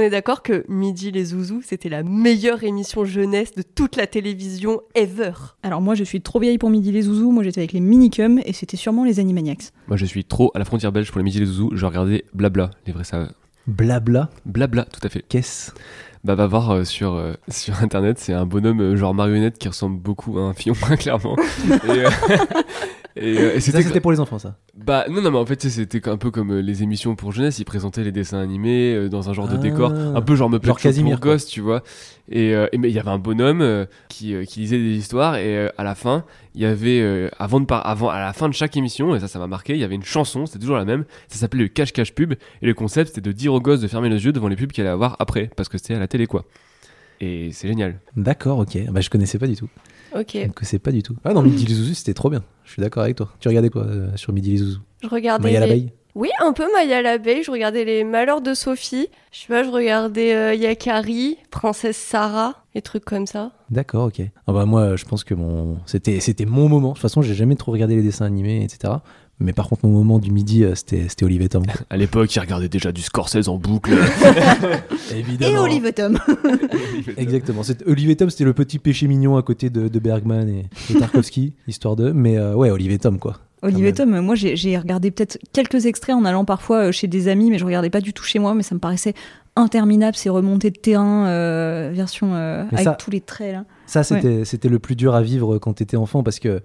On est d'accord que Midi les Zouzous, c'était la meilleure émission jeunesse de toute la télévision ever. Alors moi je suis trop vieille pour Midi les Zouzous, moi j'étais avec les Minicums et c'était sûrement les Animaniacs. Moi, je suis trop à la frontière belge pour les Midi les Zouzous. Je regardais Blabla, les vrais ça. Blabla Blabla, tout à fait. Qu'est-ce? Bah, va voir euh, sur, euh, sur internet, c'est un bonhomme euh, genre marionnette qui ressemble beaucoup à un fion, clairement. et, euh, et, euh, et c'était. pour les enfants, ça. Bah, non, non, mais en fait, c'était un peu comme euh, les émissions pour jeunesse. Ils présentaient les dessins animés euh, dans un genre de Ah. décor, un peu genre me Casimir, pour gosse, tu vois. Et, euh, et mais il y avait un bonhomme qui, qui lisait des histoires et à la fin, il y avait avant de par avant à la fin de chaque émission et ça ça m'a marqué, il y avait une chanson, c'était toujours la même, ça s'appelait le cache cache pub et le concept c'était de dire aux gosses de fermer les yeux devant les pubs qu'il allait avoir après parce que c'était à la télé quoi. Et c'est génial. D'accord, ok. Bah, je connaissais pas du tout. Ok. Ne connaissais pas du tout. Ah non, Midi les Zouzous, c'était trop bien. Je suis d'accord avec toi. Tu regardais quoi euh, sur Midi les Zouzous Je regardais. Maya les- l'abeille? Oui, un peu Maya l'abeille. Je regardais les Malheurs de Sophie. Je sais pas, je regardais euh, Yakari, Princesse Sarah, et trucs comme ça. D'accord, ok. Ah bah moi, je pense que mon c'était c'était mon moment. De toute façon, j'ai jamais trop regardé les dessins animés, etc. Mais par contre, mon moment du midi, euh, c'était c'était Olivier Tom. quoi. À l'époque, il regardait déjà du Scorsese en boucle. Et Olive Tom Exactement. C'est- Olivier Tom, c'était le petit péché mignon à côté de, de Bergman et, et Tarkovsky, histoire de. Mais euh, ouais, Olivier Tom, quoi. Même. Tom, moi j'ai j'ai regardé peut-être quelques extraits en allant parfois euh, chez des amis, mais je regardais pas du tout chez moi, mais ça me paraissait interminable ces remontées de terrain, euh, version euh, Mais avec ça- tous les traits là. Ça, c'était c'était le plus dur à vivre quand t'étais enfant parce que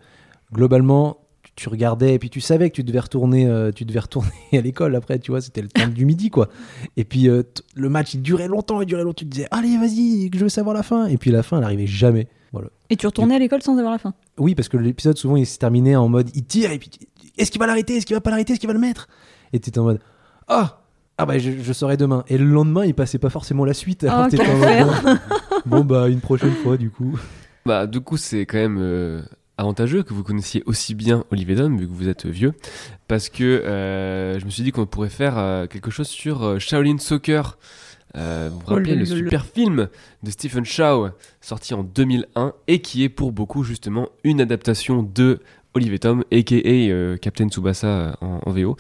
globalement, tu- regardais et puis tu savais que tu devais retourner, euh, tu devais retourner à l'école après, tu vois, c'était le temps du midi, quoi. Et puis euh, le match, il durait longtemps, il durait longtemps. Tu te disais, allez, vas-y, que je veux savoir la fin. Et puis la fin, elle arrivait jamais. Voilà. Et tu retournais à l'école sans avoir la fin. Oui, parce que l'épisode, souvent, il se terminait en mode, il tire et puis est-ce qu'il va l'arrêter, est-ce qu'il va pas l'arrêter, est-ce qu'il va le mettre? Et t'étais en mode, ah, ah bah je, je saurai demain. Et le lendemain, il passait pas forcément la suite. Alors Oh, bon, bon, bah une prochaine fois, du coup. Bah, du coup, c'est quand même euh, avantageux que vous connaissiez aussi bien Olivier Dom, vu que vous êtes vieux, parce que euh, je me suis dit qu'on pourrait faire euh, quelque chose sur euh, Shaolin Soccer. Vous vous Oh rappelez le- le, le- le- super film de Stephen Chow, sorti en 2001, et qui est pour beaucoup justement une adaptation de Olivier Tom, a.k.a. Captain Tsubasa en, en VO,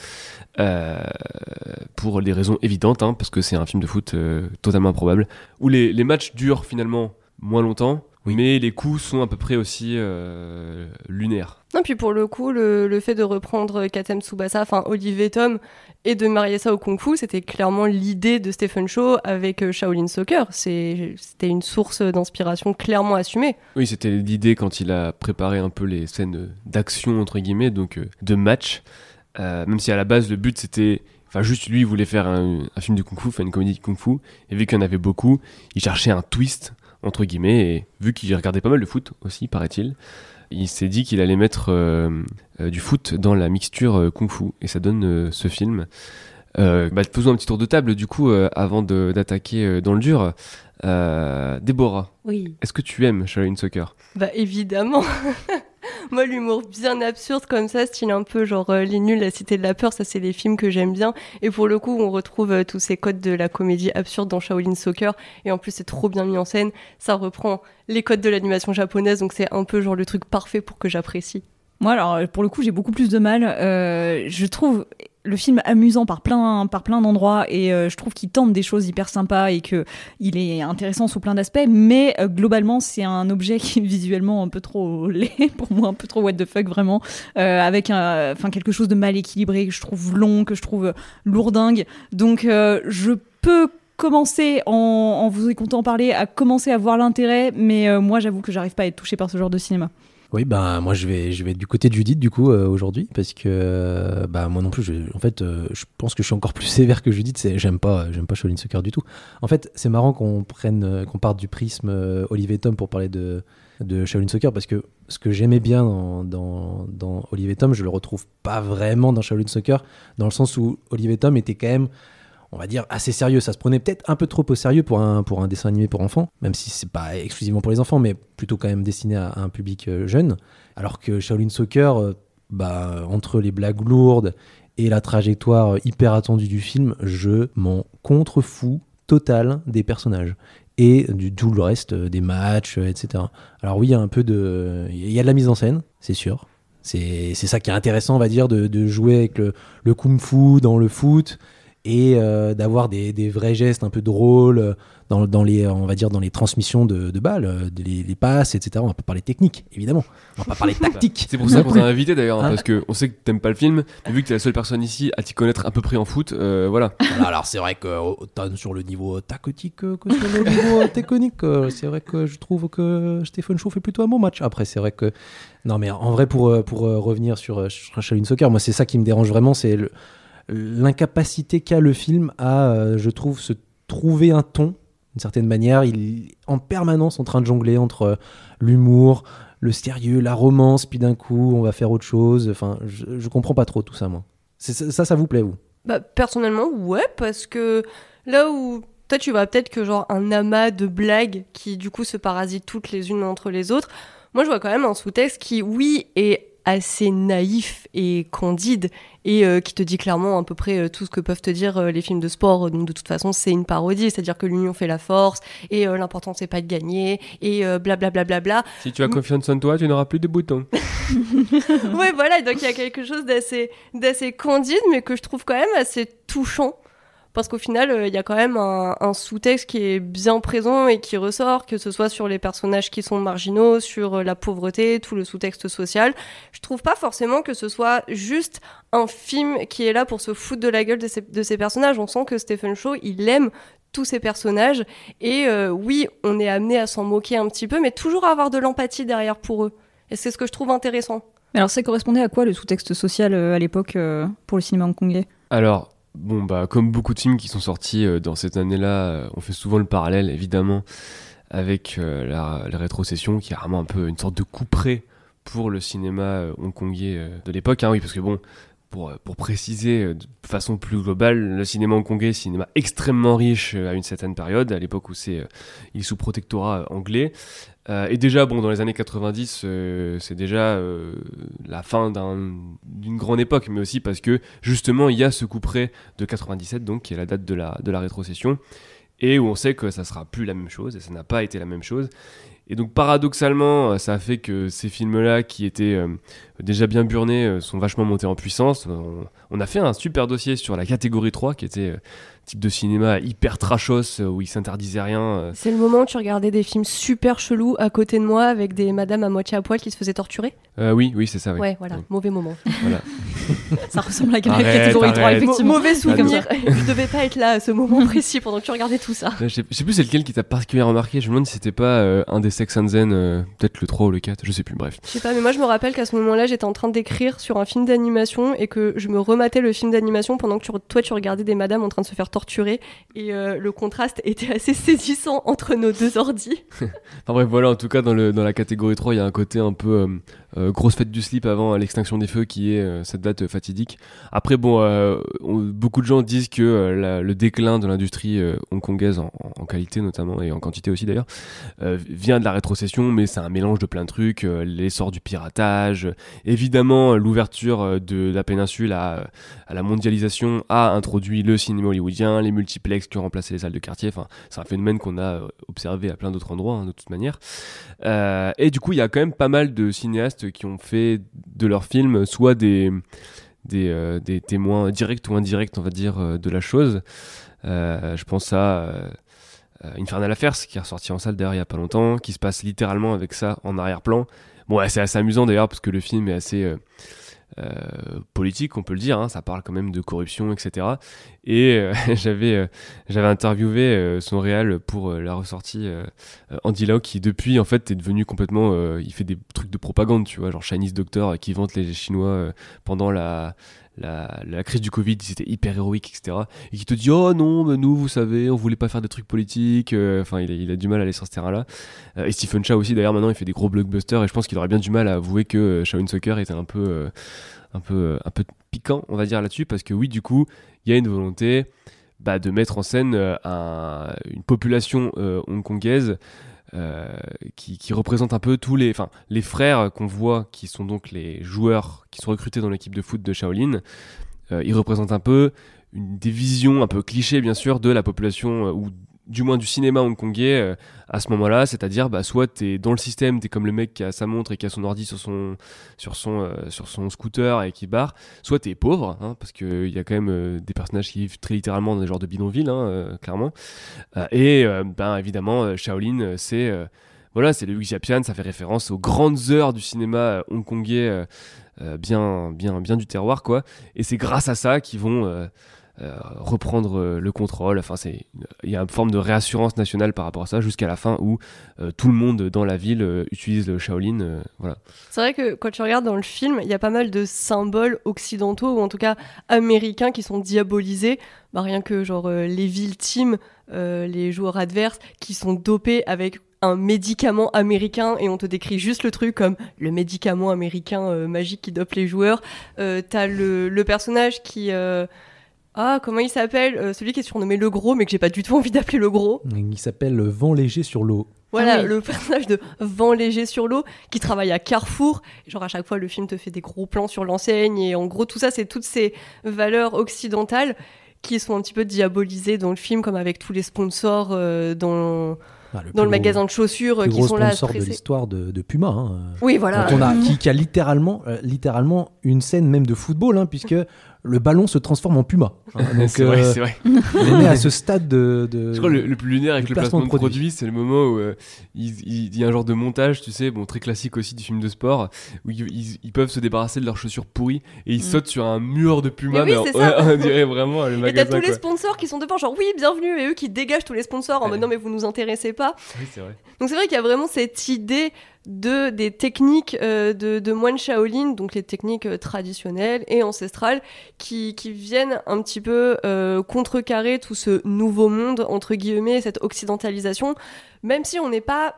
pour des raisons évidentes, hein, parce que c'est un film de foot totalement improbable, où les, les matchs durent finalement moins longtemps, mais les coups sont à peu près aussi euh, lunaires. Non, puis pour le coup, le, le fait de reprendre Katem Tsubasa, enfin Olivier Tom, et de marier ça au Kung Fu, c'était clairement l'idée de Stephen Chow avec euh, Shaolin Soccer. C'était une source d'inspiration clairement assumée. Oui, c'était l'idée quand il a préparé un peu les scènes d'action, entre guillemets, donc euh, de match. Euh, même si à la base, le but c'était. Enfin, juste lui, il voulait faire un, un film de kung fu, faire une comédie de kung fu. Et vu qu'il y en avait beaucoup, il cherchait un twist, entre guillemets. Et vu qu'il regardait pas mal de foot aussi, paraît-il, il s'est dit qu'il allait mettre euh, euh, du foot dans la mixture euh, kung fu. Et ça donne euh, ce film. Euh, bah, faisons un petit tour de table, du coup, euh, avant d'attaquer euh, dans le dur. Euh, Déborah, Oui. est-ce que tu aimes Shaolin Soccer? Bah évidemment. Moi, l'humour bien absurde comme ça, style un peu genre euh, Les Nuls, La Cité de la Peur, ça c'est les films que j'aime bien. Et pour le coup, on retrouve euh, tous ces codes de la comédie absurde dans Shaolin Soccer. Et en plus, c'est trop bien mis en scène. Ça reprend les codes de l'animation japonaise, donc c'est un peu genre le truc parfait pour que j'apprécie. Moi, alors, pour le coup, j'ai beaucoup plus de mal. Euh, je trouve le film amusant par plein, par plein d'endroits et euh, je trouve qu'il tente des choses hyper sympas et que il est intéressant sous plein d'aspects. Mais euh, globalement, c'est un objet qui est visuellement un peu trop laid pour moi, un peu trop what the fuck vraiment, euh, avec enfin quelque chose de mal équilibré que je trouve long, que je trouve lourdingue. Donc, euh, je peux commencer en, en vous écoutant parler à commencer à voir l'intérêt, mais euh, moi j'avoue que j'arrive pas à être touché par ce genre de cinéma. Oui, bah moi je vais, je vais être du côté de Judith du coup euh, aujourd'hui parce que bah moi non plus, je, en fait, euh, je pense que je suis encore plus sévère que Judith. J'aime pas, j'aime pas Shaolin Soccer du tout. En fait, c'est marrant qu'on prenne, qu'on parte du prisme Olivier Tom pour parler de de Shaolin Soccer parce que ce que j'aimais bien dans, dans, dans Olivier Tom, je le retrouve pas vraiment dans Shaolin Soccer dans le sens où Olivier Tom était quand même on va dire assez sérieux. Ça se prenait peut-être un peu trop au sérieux pour un, pour un dessin animé pour enfants, même si c'est pas exclusivement pour les enfants, mais plutôt quand même destiné à, un public euh, jeune. Alors que Shaolin Soccer, euh, bah, entre les blagues lourdes et la trajectoire hyper attendue du film, je m'en contrefous total des personnages et du tout le reste euh, des matchs, etc. Alors oui, il y a un peu de, il y a de la mise en scène, c'est sûr. C'est c'est ça qui est intéressant, on va dire, de, de jouer avec le, le kung-fu dans le foot et euh, d'avoir des, des vrais gestes un peu drôles euh, dans, dans les, on va dire, dans les transmissions de, de balles, euh, de- les, les passes, etc. On va pas parler technique, évidemment. On va pas parler tactique. C'est pour ça qu'on t'a invité d'ailleurs, hein, Hein parce que on sait que t'aimes pas le film, mais vu que t'es la seule personne ici à t'y connaître à peu près en foot, euh, voilà. Voilà, alors c'est vrai que euh, autant sur le niveau tactique euh, que sur le niveau euh, technique, euh, c'est vrai que je trouve que Stephen Shaw fait plutôt un bon match. Après, c'est vrai que non, mais en vrai pour euh, pour euh, revenir sur, euh, sur Shaolin Soccer, moi c'est ça qui me dérange vraiment, c'est le- l'incapacité qu'a le film à, euh, je trouve, se trouver un ton d'une certaine manière. Il est en permanence en train de jongler entre euh, l'humour, le sérieux, la romance, puis d'un coup on va faire autre chose. Enfin, je, je comprends pas trop tout ça, moi. Ça, ça vous plaît vous? Bah, personnellement, ouais, parce que là où toi tu vois peut-être que genre un amas de blagues qui du coup se parasitent toutes les unes entre les autres, moi je vois quand même un sous-texte qui, oui, est assez naïf et candide et euh, qui te dit clairement à peu près euh, tout ce que peuvent te dire euh, les films de sport. Donc de toute façon, c'est une parodie, c'est-à-dire que l'union fait la force et euh, l'important c'est pas de gagner et blablabla. bla, bla, bla. Si tu as confiance en toi, tu n'auras plus de boutons. ouais, voilà, donc il y a quelque chose d'assez, d'assez candide, mais que je trouve quand même assez touchant. Parce qu'au final, euh, il y a quand même un, un sous-texte qui est bien présent et qui ressort, que ce soit sur les personnages qui sont marginaux, sur euh, la pauvreté, tout le sous-texte social. Je trouve pas forcément que ce soit juste un film qui est là pour se foutre de la gueule de ces, de ces personnages. On sent que Stephen Shaw, il aime tous ces personnages. Et euh, oui, on est amené à s'en moquer un petit peu, mais toujours à avoir de l'empathie derrière pour eux. Et c'est ce que je trouve intéressant. Mais alors ça correspondait à quoi le sous-texte social euh, à l'époque euh, pour le cinéma hongkongais? Alors, bon, bah, comme beaucoup de films qui sont sortis euh, dans cette année-là, euh, on fait souvent le parallèle, évidemment, avec euh, la, rétrocession, qui est vraiment un peu une sorte de couperet pour le cinéma hongkongais de l'époque. Hein, oui, parce que bon, pour, euh, pour préciser euh, de façon plus globale, le cinéma hongkongais, cinéma extrêmement riche euh, à une certaine période, à l'époque où c'est il est sous protectorat anglais. Et déjà, bon, dans les années 90, euh, c'est déjà la fin d'un- d'une grande époque, mais aussi parce que justement, il y a ce coup près de 97, donc qui est la date de la, de la rétrocession, et où on sait que ça sera plus la même chose, et ça n'a pas été la même chose. Et donc paradoxalement, euh, ça a fait que ces films-là, qui étaient euh, déjà bien burnés, euh, sont vachement montés en puissance. On, a fait un super dossier sur la catégorie 3, qui était type de cinéma hyper trashos, euh, où il s'interdisait rien. euh, C'est le moment où tu regardais des films super chelous à côté de moi avec des madames à moitié à poil qui se faisaient torturer Euh, oui, oui, c'est ça. oui. Ouais, voilà, Oui. mauvais moment. Voilà. Ça ressemble à la Arrête, catégorie 3, arrête. effectivement. Mauvais souvenir. je devais pas être là à ce moment précis pendant que tu regardais tout ça. Je sais, je sais plus c'est lequel qui t'a particulièrement remarqué. Je me demande si c'était pas euh, un des Sex and Zen, euh, peut-être le 3 ou le 4, je sais plus, bref. Je sais pas, mais moi je me rappelle qu'à ce moment-là, j'étais en train d'écrire sur un film d'animation et que je me rematais le film d'animation pendant que tu- toi tu regardais des madames en train de se faire torturer et euh, le contraste était assez saisissant entre nos deux ordis. Enfin bref, voilà, en tout cas, dans, dans la catégorie 3, il y a un côté un peu euh, euh, grosse fête du slip avant l'extinction des feux qui est euh, cette date fatidique. Après bon, euh, on- beaucoup de gens disent que euh, le déclin de l'industrie euh, hongkongaise en, qualité notamment et en quantité aussi d'ailleurs euh, vient de la rétrocession, mais c'est un mélange de plein de trucs, euh, l'essor du piratage, évidemment euh, l'ouverture euh, de la péninsule à, la mondialisation a introduit le cinéma hollywoodien, les multiplex qui ont remplacé les salles de quartier. Enfin, c'est un phénomène qu'on a euh, observé à plein d'autres endroits, hein, de toute manière. Euh, et du coup, il y a quand même pas mal de cinéastes qui ont fait de leurs films soit des, des, euh, témoins directs ou indirects, on va dire, euh, de la chose. Euh, je pense à Infernal Affairs, qui est ressorti en salle d'ailleurs il y a pas longtemps, qui se passe littéralement avec ça en arrière-plan. Bon, c'est assez amusant d'ailleurs, parce que le film est assez... euh, politique, on peut le dire, hein, ça parle quand même de corruption, etc. Et euh, j'avais euh, j'avais interviewé son réal pour la ressortie Andy Lau qui depuis en fait est devenu complètement il fait des trucs de propagande tu vois genre Chinese Doctor qui vante les Chinois pendant la, la crise du Covid ils étaient hyper héroïques etc et qui te dit oh non mais nous vous savez on voulait pas faire des trucs politiques euh, enfin il, a- du mal à aller sur ce terrain là et Stephen Chow aussi d'ailleurs maintenant il fait des gros blockbusters et je pense qu'il aurait bien du mal à avouer que euh, Shaolin Soccer était un peu euh, un peu euh, un peu piquant on va dire là-dessus parce que oui du coup il y a une volonté bah, de mettre en scène euh, un- une population euh, hongkongaise euh, qui, qui représente un peu tous les, enfin, les frères qu'on voit, qui sont donc les joueurs qui sont recrutés dans l'équipe de foot de Shaolin. Euh, ils représentent un peu une des visions un peu clichés, bien sûr, de la population euh, ou du moins du cinéma hongkongais euh, à ce moment-là, c'est-à-dire bah, soit t'es dans le système, t'es comme le mec qui a sa montre et qui a son ordi sur son, sur son, euh, sur son scooter et qui barre, soit t'es pauvre, hein, parce qu'il y a quand même euh, des personnages qui vivent très littéralement dans des genres de bidonville, hein, clairement. Et ben, évidemment, Shaolin, c'est voilà, c'est le Wuxiapian, ça fait référence aux grandes heures du cinéma hongkongais, bien, bien, bien du terroir, quoi. Et c'est grâce à ça qu'ils vont reprendre euh, le contrôle. Enfin, c'est il y a une forme de réassurance nationale par rapport à ça jusqu'à la fin où euh, tout le monde dans la ville euh, utilise le Shaolin. euh, voilà. C'est vrai que quand tu regardes dans le film, il y a pas mal de symboles occidentaux ou en tout cas américains qui sont diabolisés. Bah, rien que genre euh, les villes team, euh, les joueurs adverses qui sont dopés avec un médicament américain et on te décrit juste le truc comme le médicament américain euh, magique qui dope les joueurs. Euh, T'as le, personnage qui... euh, Ah, comment il s'appelle Euh, Celui qui est surnommé le gros mais que j'ai pas du tout envie d'appeler le gros. Il s'appelle Vent léger sur l'eau. Voilà, Ah oui. le personnage de Vent léger sur l'eau qui travaille à Carrefour. Genre à chaque fois, le film te fait des gros plans sur l'enseigne et en gros, tout ça, c'est toutes ces valeurs occidentales qui sont un petit peu diabolisées dans le film, comme avec tous les sponsors euh, dans, Ah, dans plus le gros- magasin de chaussures euh, qui gros sont là sponsor de l'histoire de, de Puma. hein. Oui, voilà. On a, qui, qui a littéralement, euh, littéralement une scène même de football, hein, puisque le ballon se transforme en Puma. hein. Donc, c'est vrai, euh, c'est vrai. on est à ce stade de. de- Je crois le, le plus lunaire avec le placement de placement de produit, c'est le moment où euh, il, il- il y a un genre de montage, tu sais, bon très classique aussi du film de sport, où ils, ils- ils peuvent se débarrasser de leurs chaussures pourries et ils Mm. sautent sur un mur de Puma, Mais oui, ouais, on dirait vraiment le Et t'as magasin. tous les sponsors qui sont devant, genre oui, bienvenue, et eux qui dégagent tous les sponsors en Ouais. mode non, mais vous nous intéressez pas. Oui, c'est vrai. Donc c'est vrai qu'il y a vraiment cette idée de des techniques euh, de, de moines Shaolin, donc les techniques euh, traditionnelles et ancestrales, qui, qui viennent un petit peu euh, contrecarrer tout ce nouveau monde, entre guillemets, cette occidentalisation, même si on n'est pas,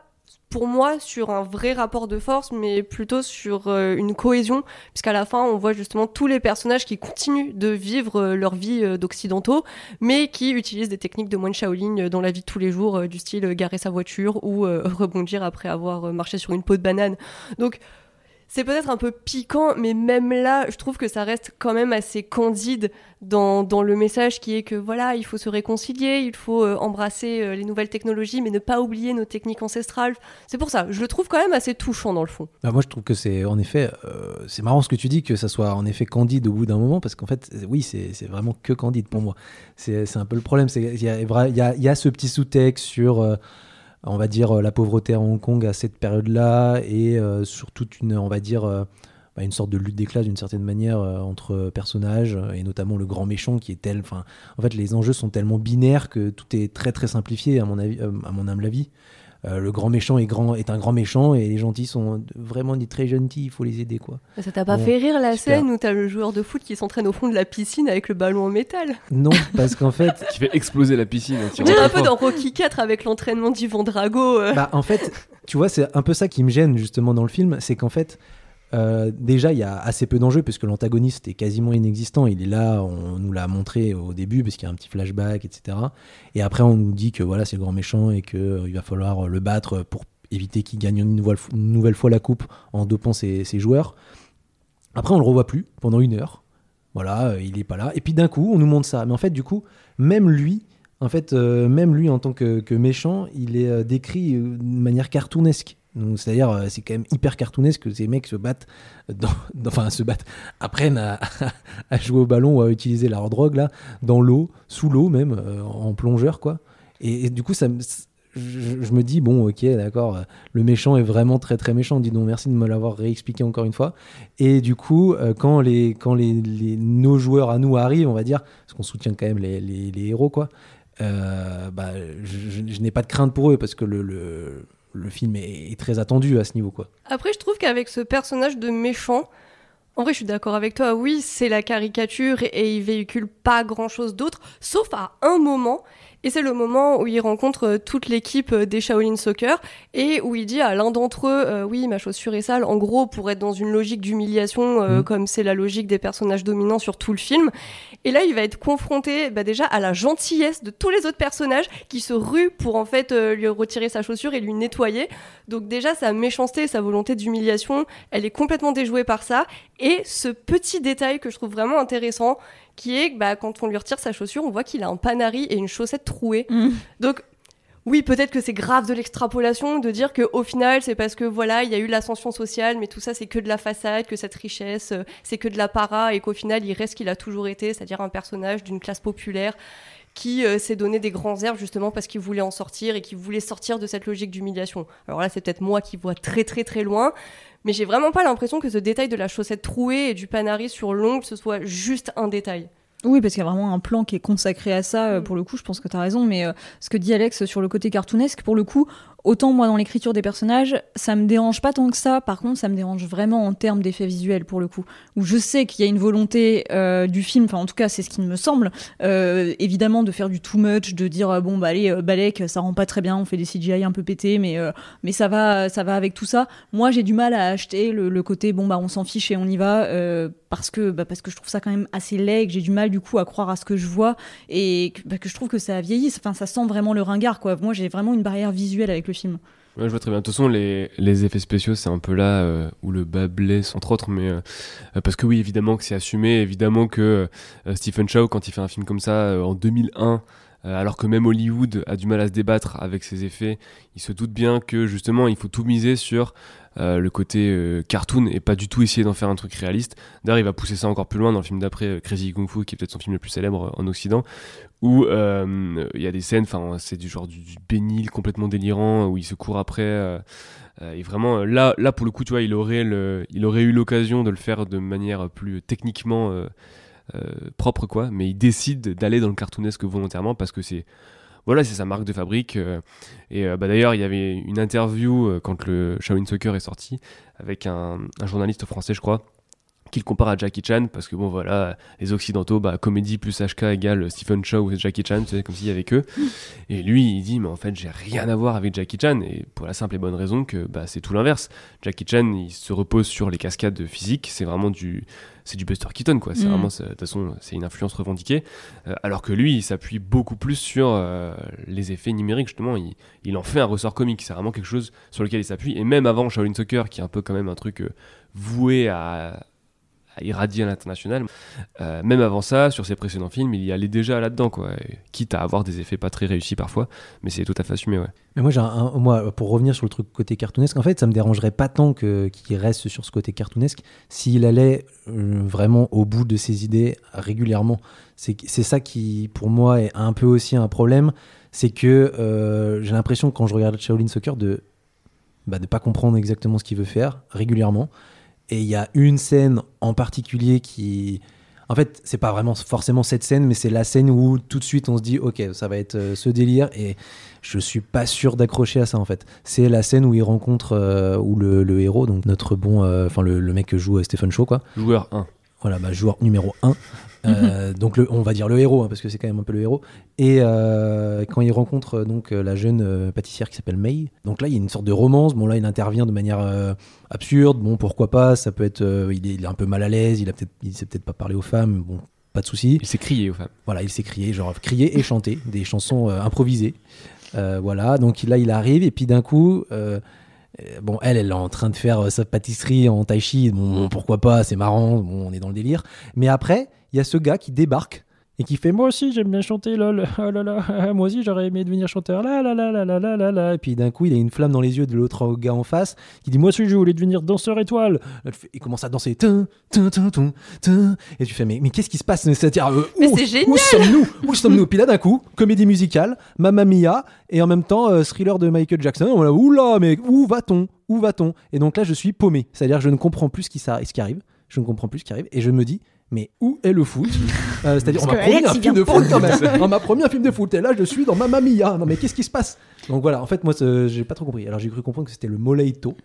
pour moi, sur un vrai rapport de force, mais plutôt sur euh, une cohésion, puisqu'à la fin, on voit justement tous les personnages qui continuent de vivre euh, leur vie euh, d'occidentaux, mais qui utilisent des techniques de moine Shaolin dans la vie de tous les jours, du style garer sa voiture ou rebondir après avoir marché sur une peau de banane. Donc, c'est peut-être un peu piquant, mais même là, je trouve que ça reste quand même assez candide dans, le message qui est que voilà, il faut se réconcilier, il faut euh, embrasser euh, les nouvelles technologies, mais ne pas oublier nos techniques ancestrales. C'est pour ça, je le trouve quand même assez touchant dans le fond. Bah, moi, je trouve que c'est en effet, euh, c'est marrant ce que tu dis, que ça soit en effet candide au bout d'un moment, parce qu'en fait, oui, c'est vraiment que candide pour moi. C'est un peu le problème. Il y a, ce petit sous-texte sur, on va dire, euh, la pauvreté à Hong Kong à cette période-là, et euh, sur toute une, on va dire, euh, bah, une sorte de lutte des d'une certaine manière entre personnages, et notamment le grand méchant qui est tel. Enfin, en fait, les enjeux sont tellement binaires que tout est très très simplifié à mon avis, à mon humble avis. Euh, le grand méchant est, grand, est un grand méchant et les gentils sont vraiment des très gentils, il faut les aider quoi. Ça t'a pas Bon, fait rire la super. scène où t'as le joueur de foot qui s'entraîne au fond de la piscine avec le ballon en métal? Non, parce qu'en fait, Qui fait exploser la piscine. hein, On tu dirait un peu fort. dans Rocky 4 avec l'entraînement d'Ivan Drago. euh. bah, en fait, tu vois, c'est un peu ça qui me gêne justement dans le film, c'est qu'en fait, euh, déjà, il y a assez peu d'enjeux puisque l'antagoniste est quasiment inexistant. Il est là, on nous l'a montré au début parce qu'il y a un petit flashback, etc. Et après, on nous dit que voilà, c'est le grand méchant et qu'il il va falloir le battre pour éviter qu'il gagne une nouvelle, fois la coupe en dopant ses, joueurs. Après, on le revoit plus pendant une heure. Voilà, euh, il est pas là. Et puis d'un coup, on nous montre ça. Mais en fait, du coup, même lui, en fait, euh, même lui en tant que, que méchant, il est euh, décrit de manière cartoonesque. C'est-à-dire, c'est quand même hyper cartoonesque que ces mecs se battent, dans, enfin se battent, apprennent à, jouer au ballon ou à utiliser leur drogue là, dans l'eau, sous l'eau même, en plongeur quoi. Et, du coup, ça, je, me dis, bon, ok, d'accord, le méchant est vraiment très très méchant. Dis donc, merci de me l'avoir réexpliqué encore une fois. Et du coup, euh, quand, les, quand les, nos joueurs à nous arrivent, on va dire, parce qu'on soutient quand même les, les, héros, quoi, euh, bah, je, n'ai pas de crainte pour eux parce que le, le film est, très attendu à ce niveau, quoi. Après, je trouve qu'avec ce personnage de méchant, en vrai, je suis d'accord avec toi. Oui, c'est la caricature et, il véhicule pas grand chose d'autre, sauf à un moment. Et c'est le moment où il rencontre euh, toute l'équipe euh, des Shaolin Soccer et où il dit à l'un d'entre eux euh, Oui, ma chaussure est sale. En gros, pour être dans une logique d'humiliation, mm. comme c'est la logique des personnages dominants sur tout le film. Et là, il va être confronté bah, déjà à la gentillesse de tous les autres personnages qui se ruent pour en fait lui retirer sa chaussure et lui nettoyer. Donc, déjà, sa méchanceté, sa volonté d'humiliation, elle est complètement déjouée par ça. Et ce petit détail que je trouve vraiment intéressant, qui est bah, quand on lui retire sa chaussure, on voit qu'il a un panari et une chaussette trouée. Mm. Donc oui, peut-être que c'est grave de l'extrapolation de dire que au final, c'est parce que voilà, il y a eu l'ascension sociale, mais tout ça, c'est que de la façade, que cette richesse, euh, c'est que de la para, et qu'au final, il reste qu'il a toujours été, c'est-à-dire un personnage d'une classe populaire qui euh, s'est donné des grands airs justement parce qu'il voulait en sortir et qui voulait sortir de cette logique d'humiliation. Alors là, c'est peut-être moi qui vois très très très loin, mais j'ai vraiment pas l'impression que ce détail de la chaussette trouée et du panari sur l'ongle, ce soit juste un détail. Oui, parce qu'il y a vraiment un plan qui est consacré à ça. Euh, mm. Pour le coup, je pense que tu as raison. Mais euh, ce que dit Alex sur le côté cartoonesque, pour le coup, Autant moi dans l'écriture des personnages, ça me dérange pas tant que ça. Par contre, ça me dérange vraiment en termes d'effets visuels pour le coup. Où je sais qu'il y a une volonté euh, du film, enfin en tout cas c'est ce qui me semble, euh, évidemment de faire du too much, de dire euh, bon bah allez Balek ça rend pas très bien, on fait des CGI un peu pétés, mais mais ça va ça va avec tout ça. Moi j'ai du mal à acheter le, côté bon bah on s'en fiche et on y va parce que bah, parce que je trouve ça quand même assez laid, que j'ai du mal du coup à croire à ce que je vois et que, bah, je trouve que ça a vieilli. Enfin ça sent vraiment le ringard quoi. Moi j'ai vraiment une barrière visuelle avec le je vois très bien. De toute façon, les, effets spéciaux, c'est un peu là euh, où le bas blesse, entre autres. Mais euh, euh, parce que oui, évidemment que c'est assumé. Évidemment que Stephen Chow, quand il fait un film comme ça en 2001, alors que même Hollywood a du mal à se débattre avec ses effets, il se doute bien que justement, il faut tout miser sur euh, le côté euh, cartoon et pas du tout essayer d'en faire un truc réaliste. D'ailleurs, il va pousser ça encore plus loin dans le film d'après, euh, Crazy Kung Fu, qui est peut-être son film le plus célèbre en Occident, où il y a des scènes, enfin, c'est du genre du, bénil complètement délirant, où il se court après. et vraiment, là, là, pour le coup, tu vois, il aurait, il aurait eu l'occasion de le faire de manière plus techniquement propre, quoi, mais il décide d'aller dans le cartoonesque volontairement parce que c'est voilà, c'est sa marque de fabrique. Euh, et euh, bah, d'ailleurs, il y avait une interview euh, quand le Shaolin Soccer est sorti avec un, journaliste français, je crois, qui le compare à Jackie Chan parce que bon voilà les occidentaux bah comédie plus HK égale Stephen Chow ou Jackie Chan c'est comme s'il y avait que et lui il dit mais en fait j'ai rien à voir avec Jackie Chan et pour la simple et bonne raison que bah c'est tout l'inverse Jackie Chan il se repose sur les cascades physiques c'est vraiment du c'est du Buster Keaton quoi. C'est mm. vraiment, de toute façon, c'est une influence revendiquée. Euh, alors que lui, il s'appuie beaucoup plus sur euh, les effets numériques justement. Il, il, en fait un ressort comique. C'est vraiment quelque chose sur lequel il s'appuie. Et même avant Shaolin Soccer, qui est un peu quand même un truc euh, voué à irradié à l'international. Euh, même avant ça, sur ses précédents films, il y allait déjà là-dedans, quoi. quitte à avoir des effets pas très réussis parfois, mais c'est tout à fait assumé, ouais. Mais moi, pour revenir sur le truc côté cartoonesque, en fait, ça me dérangerait pas tant que qu'il reste sur ce côté cartoonesque s'il allait euh, vraiment au bout de ses idées régulièrement. C'est ça qui, pour moi, est un peu aussi un problème. C'est que euh, j'ai l'impression, quand je regarde Shaolin Soccer, de bah, de pas comprendre exactement ce qu'il veut faire régulièrement et il y a une scène en particulier qui. En fait, c'est pas vraiment forcément cette scène, mais c'est la scène où tout de suite on se dit, ok, ça va être euh, ce délire, et je suis pas sûr d'accrocher à ça en fait. C'est la scène où il rencontre, euh, où le, héros, donc notre bon, euh, enfin le, mec que joue Stephen Shaw, quoi. Joueur 1. Voilà, bah, joueur numéro 1. Euh, donc le, on va dire le héros hein, parce que c'est quand même un peu le héros. Et euh, quand il rencontre euh, donc la jeune pâtissière qui s'appelle May donc là il y a une sorte de romance. Bon là il intervient de manière euh, absurde. Bon pourquoi pas? Ça peut être il, est, il est un peu mal à l'aise. Il a peut-être il sait peut-être pas parler aux femmes. Bon pas de souci. Il s'est crié aux femmes. voilà, il s'est crié, genre crier et chanter, des chansons improvisées. Voilà, donc là il arrive et puis d'un coup, bon, elle, elle est en train de faire sa pâtisserie en tai chi. Bon, pourquoi pas, c'est marrant, bon, on est dans le délire. Mais après, il y a ce gars qui débarque et qui fait Moi aussi, j'aime bien chanter, lol. Oh là là, moi aussi, j'aurais aimé devenir chanteur. Là, là, là, là, là, là, là, là. Et puis d'un coup, il a une flamme dans les yeux de l'autre gars en face qui dit Moi aussi, je voulais devenir danseur étoile. Il commence à danser. Tin, tin, tin, tin, tin. Et tu fais Mais, mais qu'est-ce qui se passe? C'est-à-dire, euh, Mais où- c'est génial Où sommes-nous? Où sommes-nous? Puis là, d'un coup, comédie musicale, Mamma Mia, et en même temps, euh, thriller de Michael Jackson. On là, Oula, mais où va-t-on? Où va-t-on? Et donc là, je suis paumé. C'est-à-dire, je ne comprends plus ce qui, ça- ce qui arrive. Je ne comprends plus ce qui arrive. Et je me dis, mais où est le foot Euh, C'est-à-dire, on m'a promis un il film de foot quand même. On m'a promis un film de foot. Et là, je suis dans Mamma Mia. Non, mais qu'est-ce qui se passe Donc voilà, en fait, moi, ce- j'ai pas trop compris. Alors, j'ai cru comprendre que c'était le Moleito.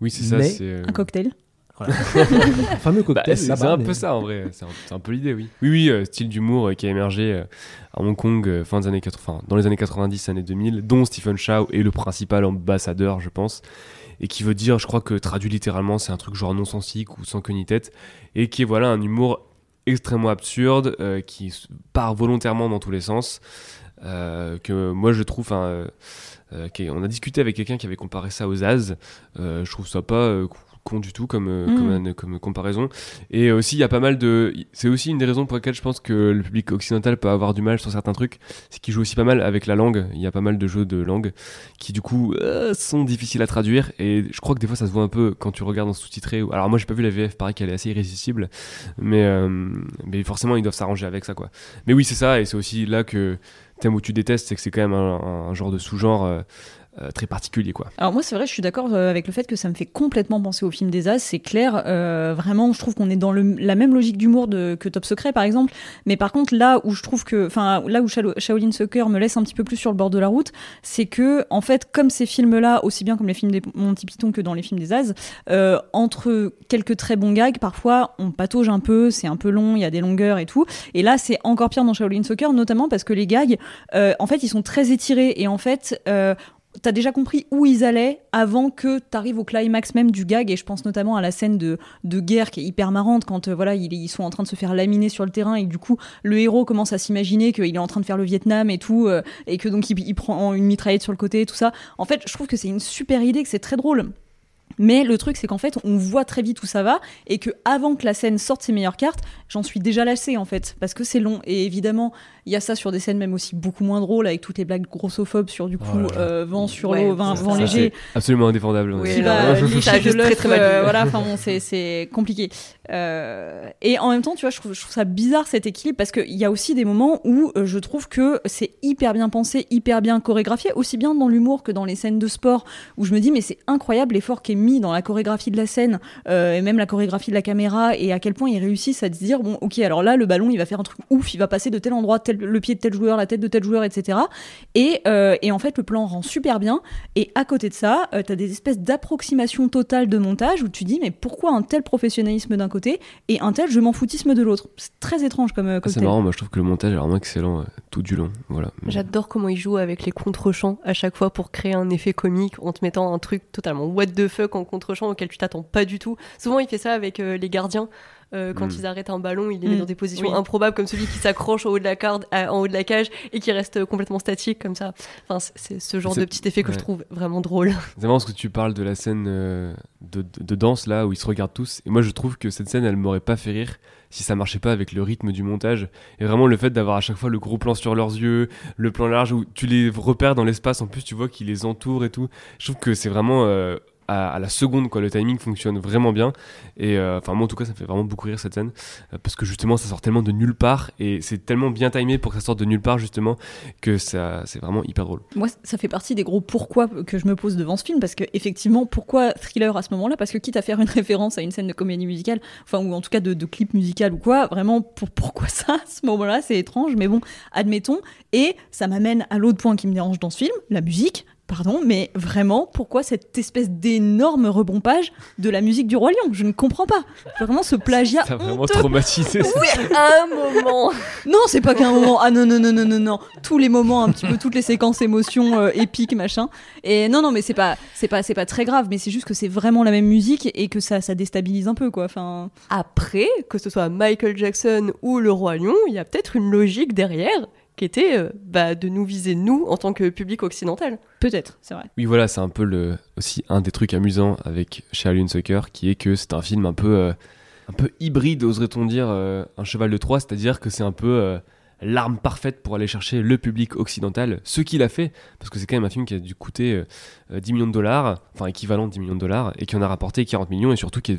Oui, c'est ça. Mais- c'est, euh, Un cocktail. Voilà. un fameux Bah, cocktail. c'est un mais- peu ça en vrai, c'est un, peu l'idée, oui. Oui, oui, euh, style d'humour euh, qui a émergé euh, Hong Kong euh, fin des années 80, dans les années 90, années 2000, dont Stephen Chow est le principal ambassadeur, je pense, et qui veut dire, je crois que traduit littéralement, c'est un truc genre non sensique ou sans queue ni tête, et qui est voilà un humour extrêmement absurde, euh, qui part volontairement dans tous les sens, euh, que moi je trouve, qui est- on a discuté avec quelqu'un qui avait comparé ça aux euh, je trouve ça pas con du tout comme, euh, Mm. comme, un- comme comparaison. Et aussi, il y a pas mal de. C'est aussi une des raisons pour lesquelles je pense que le public occidental peut avoir du mal sur certains trucs. C'est qu'il joue aussi pas mal avec la langue. Il y a pas mal de jeux de langue qui, du coup, euh, sont difficiles à traduire. Et je crois que des fois, ça se voit un peu quand tu regardes en sous-titré. Alors, moi, j'ai pas vu la VF, pareil qu'elle est assez irrésistible. Mais, euh, mais forcément, ils doivent s'arranger avec ça, quoi. Mais oui, c'est ça. Et c'est aussi là que thème où tu détestes, c'est que c'est quand même un, un genre de sous-genre. Euh, très particulier quoi. Alors moi c'est vrai, je suis d'accord euh, avec le fait que ça me fait complètement penser au film des As, c'est clair. euh, vraiment, je trouve qu'on est dans la même logique d'humour que Top Secret par exemple. Mais par contre là où je trouve que, enfin là où Shaolin Soccer me laisse un petit peu plus sur le bord de la route, c'est que en fait comme ces films-là, aussi bien comme les films des Monty Python que dans les films des As, entre quelques très bons gags, parfois on patauge un peu, c'est un peu long, il y a des longueurs et tout. Et là c'est encore pire dans Shaolin Soccer, notamment parce que les gags, en fait ils sont très étirés et en fait t'as déjà compris où ils allaient avant que t'arrives au climax même du gag et je pense notamment à la scène de, de guerre qui est hyper marrante quand euh, voilà ils, ils sont en train de se faire laminer sur le terrain et du coup le héros commence à s'imaginer qu'il est en train de faire le Vietnam et tout euh, et que donc il, il prend une mitraillette sur le côté et tout ça en fait je trouve que c'est une super idée que c'est très drôle mais le truc, c'est qu'en fait, on voit très vite où ça va et que avant que la scène sorte ses meilleures cartes, j'en suis déjà lassée en fait, parce que c'est long. Et évidemment, il y a ça sur des scènes même aussi beaucoup moins drôles, avec toutes les blagues grossophobes sur du coup Oh là là. euh, vent sur Ouais, l'eau, vent, léger, absolument indéfendable. Oui, qui alors, va de l'œuf, très mal euh, voilà, enfin bon, c'est c'est compliqué. Euh, et en même temps, tu vois, je trouve, je trouve ça bizarre cet équilibre parce qu'il y a aussi des moments où euh, je trouve que c'est hyper bien pensé, hyper bien chorégraphié, aussi bien dans l'humour que dans les scènes de sport, où je me dis mais c'est incroyable l'effort qui est mis dans la chorégraphie de la scène euh, et même la chorégraphie de la caméra et à quel point ils réussissent à se dire bon ok alors là le ballon il va faire un truc ouf, il va passer de tel endroit, tel, le pied de tel joueur, la tête de tel joueur, etc. Et, euh, et en fait le plan rend super bien et à côté de ça, tu as des espèces d'approximations totales de montage où tu dis mais pourquoi un tel professionnalisme d'un côté et un tel je m'en foutisme de l'autre? C'est très étrange comme, euh, Ah, C'est marrant, moi je trouve que le montage est vraiment excellent euh, tout du long. Voilà. J'adore comment il joue avec les contre-champs à chaque fois pour créer un effet comique en te mettant un truc totalement what the fuck en contre-champ auquel tu t'attends pas du tout. Souvent, il fait ça avec euh, les gardiens. Euh, quand Mm. ils arrêtent un ballon, il les met Mm. dans des positions Oui. improbables, comme celui qui s'accroche en haut de la corde, à- en haut de la cage, et qui reste complètement statique comme ça. Enfin, c'est- ce genre de petit effet que je trouve vraiment drôle. C'est marrant parce que tu parles de la scène euh, de, de- de danse là où ils se regardent tous. Et moi je trouve que cette scène elle m'aurait pas fait rire si ça marchait pas avec le rythme du montage. Et vraiment le fait d'avoir à chaque fois le gros plan sur leurs yeux, le plan large où tu les repères dans l'espace, en plus tu vois qu'ils les entourent et tout. Je trouve que c'est vraiment euh, à, la seconde quoi. Le timing fonctionne vraiment bien. Et euh, enfin moi en tout cas ça me fait vraiment beaucoup rire cette scène euh, parce que justement ça sort tellement de nulle part et c'est tellement bien timé pour que ça sorte de nulle part justement que ça c'est vraiment hyper drôle. Moi, ça fait partie des gros pourquoi que je me pose devant ce film, parce que effectivement, pourquoi thriller à ce moment-là? Parce que quitte à faire une référence à une scène de comédie musicale, enfin ou en tout cas de, de clip musical ou quoi, vraiment pour pourquoi ça à ce moment-là, c'est étrange, mais bon, admettons. Et ça m'amène à l'autre point qui me dérange dans ce film, la musique. Pardon, mais vraiment, pourquoi cette espèce d'énorme rebompage de la musique du Roi Lion? Je ne comprends pas. Vraiment, ce plagiat. T'as vraiment honteux. traumatisé. ça. un moment. Non, c'est pas qu'un moment. Ah non, non, non, non, non, non. Tous les moments, un petit peu, toutes les séquences émotions euh, épiques, machin. Et non, non, mais c'est pas, c'est pas, c'est pas très grave. Mais c'est juste que c'est vraiment la même musique et que ça, ça déstabilise un peu, quoi. Enfin, Après, que ce soit Michael Jackson ou le Roi Lion, il y a peut-être une logique derrière qui était euh, bah, de nous viser nous en tant que public occidental. peut-être, c'est vrai. Oui, voilà, c'est un peu le, aussi un des trucs amusants avec Shaolin Soccer, qui est que c'est un film un peu, euh, un peu hybride, oserait-on dire, euh, un cheval de Troie, c'est-à-dire que c'est un peu euh, l'arme parfaite pour aller chercher le public occidental, ce qu'il a fait, parce que c'est quand même un film qui a dû coûter euh, euh, 10 millions de dollars, enfin équivalent de 10 millions de dollars, et qui en a rapporté 40 millions, et surtout qui est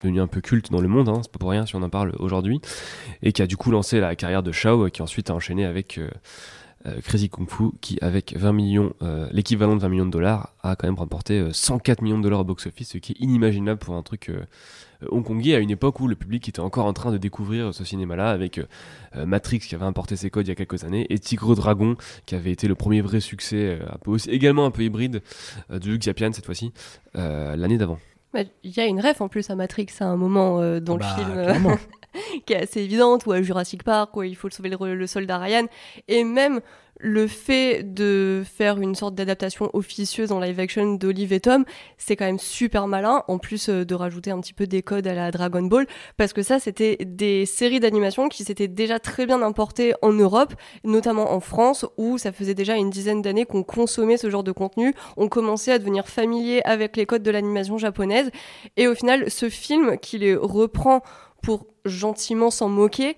devenu un peu culte dans le monde, hein, c'est pas pour rien si on en parle aujourd'hui, et qui a du coup lancé la carrière de Shao, qui ensuite a enchaîné avec euh, euh, Crazy Kung Fu, qui avec 20 millions, euh, l'équivalent de 20 millions de dollars, a quand même remporté euh, 104 millions de dollars au box-office, ce qui est inimaginable pour un truc hongkongais à une époque où le public était encore en train de découvrir ce cinéma-là, avec Matrix qui avait importé ses codes il y a quelques années, et Tigre Dragon qui avait été le premier vrai succès, un peu également un peu hybride, de Luc Zapian cette fois-ci, l'année d'avant. Bah, Il y a une ref en plus à Matrix à un moment euh, dans Bah, le film euh, qui est assez évidente, ou à Jurassic Park, où il faut sauver le, le soldat Ryan. Et même le fait de faire une sorte d'adaptation officieuse en live action d'Olive et Tom, c'est quand même super malin, en plus euh, de rajouter un petit peu des codes à la Dragon Ball, parce que ça, c'était des séries d'animation qui s'étaient déjà très bien importées en Europe, notamment en France, où ça faisait déjà une dizaine d'années qu'on consommait ce genre de contenu, on commençait à devenir familier avec les codes de l'animation japonaise, et au final, ce film qui les reprend pour gentiment s'en moquer,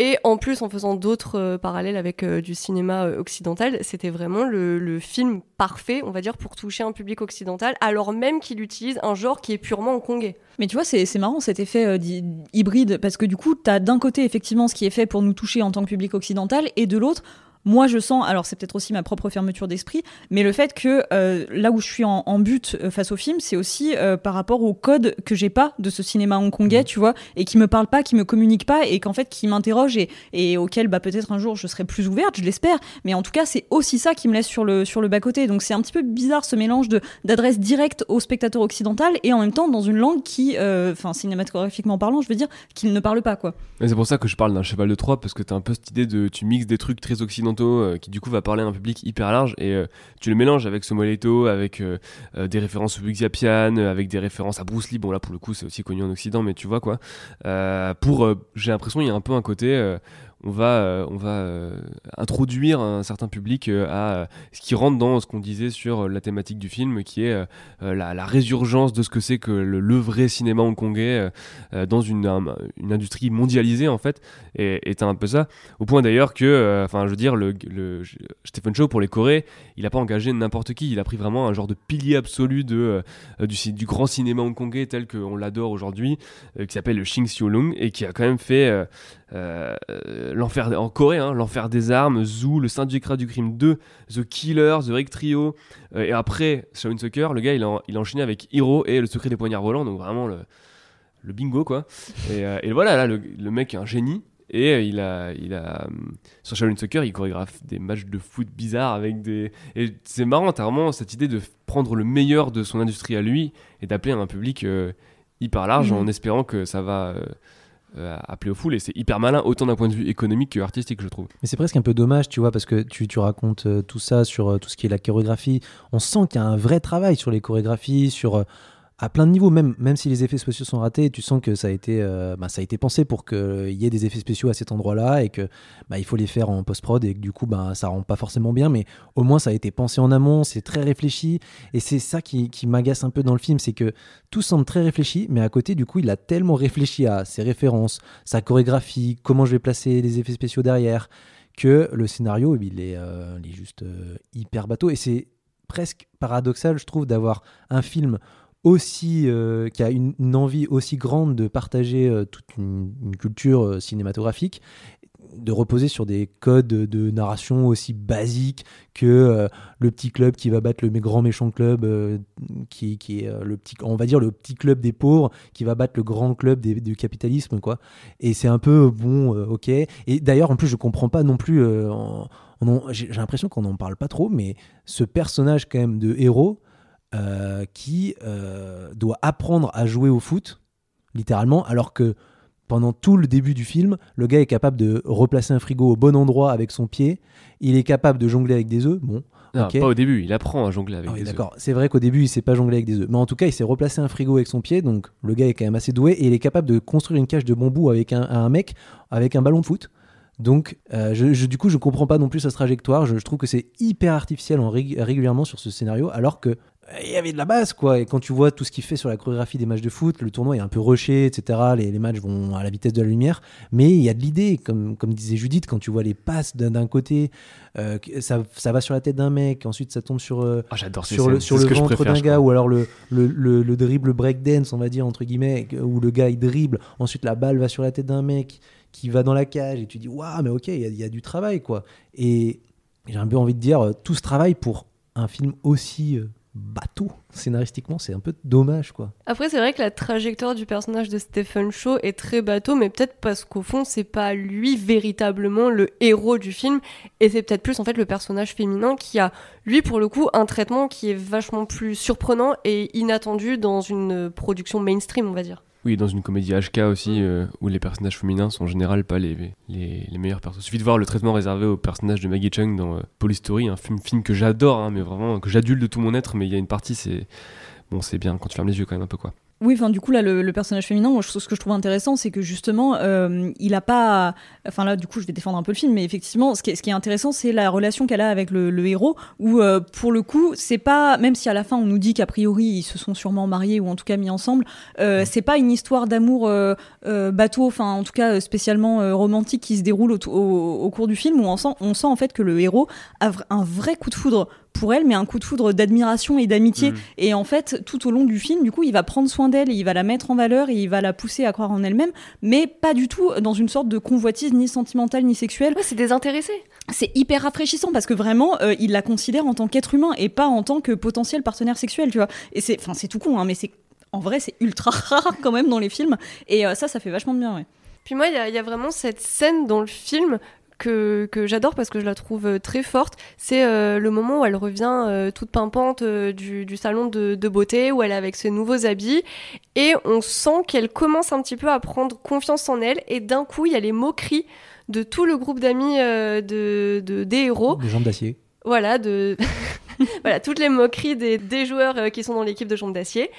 et en plus, en faisant d'autres euh, parallèles avec euh, du cinéma euh, occidental, c'était vraiment le, le film parfait, on va dire, pour toucher un public occidental, alors même qu'il utilise un genre qui est purement hongkongais. Mais tu vois, c'est marrant cet effet hybride, parce que du coup, t'as d'un côté effectivement ce qui est fait pour nous toucher en tant que public occidental, et de l'autre, moi je sens, alors c'est peut-être aussi ma propre fermeture d'esprit, mais le fait que euh, là où je suis en, en but euh, face au film, c'est aussi euh, par rapport au code que j'ai pas de ce cinéma hongkongais, tu vois, et qui me parle pas, qui me communique pas, et qu'en fait qui m'interroge et, et auquel bah, peut-être un jour je serai plus ouverte, je l'espère, mais en tout cas c'est aussi ça qui me laisse sur le, sur le bas-côté. Donc c'est un petit peu bizarre ce mélange d'adresse directe au spectateur occidental et en même temps dans une langue qui, enfin cinématographiquement parlant, je veux dire, qu'il ne parle pas quoi. C'est pour ça que je parle d'un cheval de Troie, parce que t'as un peu cette idée de. Tu mixes des trucs très occidentaux euh, qui, du coup, va parler à un public hyper large et euh, tu le mélanges avec Somoleto, avec euh, des références au Big Zapian, avec des références à Bruce Lee. Bon, là, pour le coup, c'est aussi connu en Occident, mais tu vois quoi. Pour. J'ai l'impression, il y a un peu un côté. On va, euh, euh, introduire un certain public euh, à ce qui rentre dans ce qu'on disait sur la thématique du film, qui est la, résurgence de ce que c'est que le, le vrai cinéma hongkongais dans une, un- une industrie mondialisée en fait et et un peu ça. Au point d'ailleurs que enfin je veux dire le, Stephen Chow pour les Corées il a pas engagé n'importe qui. Il a pris vraiment un genre de pilier absolu du, grand cinéma hongkongais tel qu'on l'adore aujourd'hui qui s'appelle le Shing Xiu-lung et qui a quand même fait l'enfer en Corée hein, l'enfer des armes Zoo le syndicat du crime 2 The Killer The Rick Trio euh, et après Shaolin Soccer le gars il a, il a enchaîné avec Hero et le secret des poignards volants donc vraiment le le bingo quoi. Et, euh, et voilà, là, le, le mec est un génie. Et euh, il a, il a, sur Shaolin Soccer, il chorégraphe des matchs de foot bizarres avec des. Et c'est marrant, t'as vraiment cette idée de prendre le meilleur de son industrie à lui et d'appeler un public euh, hyper large Mhm. en espérant que ça va euh, euh, appeler aux foules. Et c'est hyper malin, autant d'un point de vue économique que artistique, je trouve. Mais c'est presque un peu dommage, tu vois, parce que tu, tu racontes euh, tout ça sur euh, tout ce qui est la chorégraphie. On sent qu'il y a un vrai travail sur les chorégraphies, sur euh, à plein de niveaux, même, même si les effets spéciaux sont ratés, tu sens que ça a été, euh, bah, ça a été pensé pour qu'il y ait des effets spéciaux à cet endroit-là et que bah, il faut les faire en post-prod et que du coup, bah, ça rend pas forcément bien, mais au moins ça a été pensé en amont, c'est très réfléchi et c'est ça qui, m'agace un peu dans le film, c'est que tout semble très réfléchi, mais à côté, du coup, il a tellement réfléchi à ses références, sa chorégraphie, comment je vais placer les effets spéciaux derrière, que le scénario, il est, euh, il est juste euh, hyper bateau. Et c'est presque paradoxal, je trouve, d'avoir un film aussi euh, qui a une, envie aussi grande de partager euh, toute une, culture euh, cinématographique de reposer sur des codes de narration aussi basiques que le petit club qui va battre le grand méchant club qui, qui est le petit on va dire le petit club des pauvres qui va battre le grand club du capitalisme quoi. Et c'est un peu bon ok. Et d'ailleurs en plus je comprends pas non plus j'ai l'impression qu'on n'en parle pas trop mais ce personnage quand même de héros euh, qui euh, doit apprendre à jouer au foot littéralement alors que pendant tout le début du film, le gars est capable de replacer un frigo au bon endroit avec son pied. Il est capable de jongler avec des œufs. Bon, Non, pas au début, il apprend à jongler avec ah oui, des œufs. d'accord. C'est vrai qu'au début, il sait pas jongler avec des œufs. Mais en tout cas, il s'est replacé un frigo avec son pied. Donc, le gars est quand même assez doué. Et il est capable de construire une cage de bambou avec un, un mec avec un ballon de foot. Donc, euh, je, je- du coup, je comprends pas non plus sa trajectoire. Je, je trouve que c'est hyper artificiel en rég- régulièrement sur ce scénario, alors que il y avait de la base, quoi. Et quand tu vois tout ce qu'il fait sur la chorégraphie des matchs de foot, le tournoi est un peu rushé, etc. Les, les matchs vont à la vitesse de la lumière, mais il y a de l'idée, comme, comme disait Judith, quand tu vois les passes d'un côté, euh, ça, ça va sur la tête d'un mec, ensuite ça tombe sur, euh, Ah, sur le, sur le ventre d'un gars, ou alors le, le, le, le dribble breakdance, on va dire, entre guillemets, où le gars il dribble, ensuite la balle va sur la tête d'un mec qui va dans la cage, et tu dis, waouh, mais ok, il y, a- il y a du travail, quoi. Et j'ai un peu envie de dire, euh, tout ce travail pour un film aussi euh, bateau, scénaristiquement, c'est un peu dommage, quoi. Après, c'est vrai que la trajectoire du personnage de Stephen Shaw est très bateau, mais peut-être parce qu'au fond, c'est pas lui véritablement le héros du film, et c'est peut-être plus en fait le personnage féminin qui a, lui, pour le coup, un traitement qui est vachement plus surprenant et inattendu dans une production mainstream, on va dire. Oui, dans une comédie HK aussi, euh, où les personnages féminins sont en général pas les, les, les meilleurs personnages. Il suffit de voir le traitement réservé au personnage de Maggie Chung dans euh, Police Story, un film, film que j'adore, hein, mais vraiment que j'adule de tout mon être, mais il y a une partie, c'est. Bon, c'est bien quand tu fermes les yeux quand même un peu, quoi. Oui, enfin du coup là le, le personnage féminin, moi, je- ce que je trouve intéressant, c'est que justement euh, il a pas, enfin là du coup je vais défendre un peu le film, mais effectivement ce qui est, ce qui est intéressant c'est la relation qu'elle a avec le, le héros, où euh, pour le coup c'est pas, même si à la fin on nous dit qu'a priori ils se sont sûrement mariés ou en tout cas mis ensemble, euh, c'est pas une histoire d'amour bateau, enfin en tout cas spécialement romantique qui se déroule au, au- au cours du film où on sent, on sent en fait que le héros a un vrai coup de foudre pour elle, mais un coup de foudre d'admiration et d'amitié. Mm. Et en fait, tout au long du film, du coup, il va prendre soin d'elle, et il va la mettre en valeur, et il va la pousser à croire en elle-même, mais pas du tout dans une sorte de convoitise ni sentimentale ni sexuelle. Ouais, c'est désintéressé. C'est hyper rafraîchissant parce que vraiment, euh, il la considère en tant qu'être humain et pas en tant que potentiel partenaire sexuel, tu vois. Et c'est, enfin, c'est tout con, hein, mais c'est en vrai, c'est ultra rare quand même dans les films. Et euh, ça, ça fait vachement de bien, ouais. Puis moi, il y, a- il y a vraiment cette scène dans le film que, que j'adore parce que je la trouve euh, très forte. C'est euh, le moment où elle revient euh, toute pimpante euh, du, du salon de, de beauté, où elle est avec ses nouveaux habits. Et on sent qu'elle commence un petit peu à prendre confiance en elle. Et d'un coup, il y a les moqueries de tout le groupe d'amis de, de- des héros. Des jambes d'acier. Voilà, de... voilà, toutes les moqueries des, des joueurs qui sont dans l'équipe de Jambes d'Acier.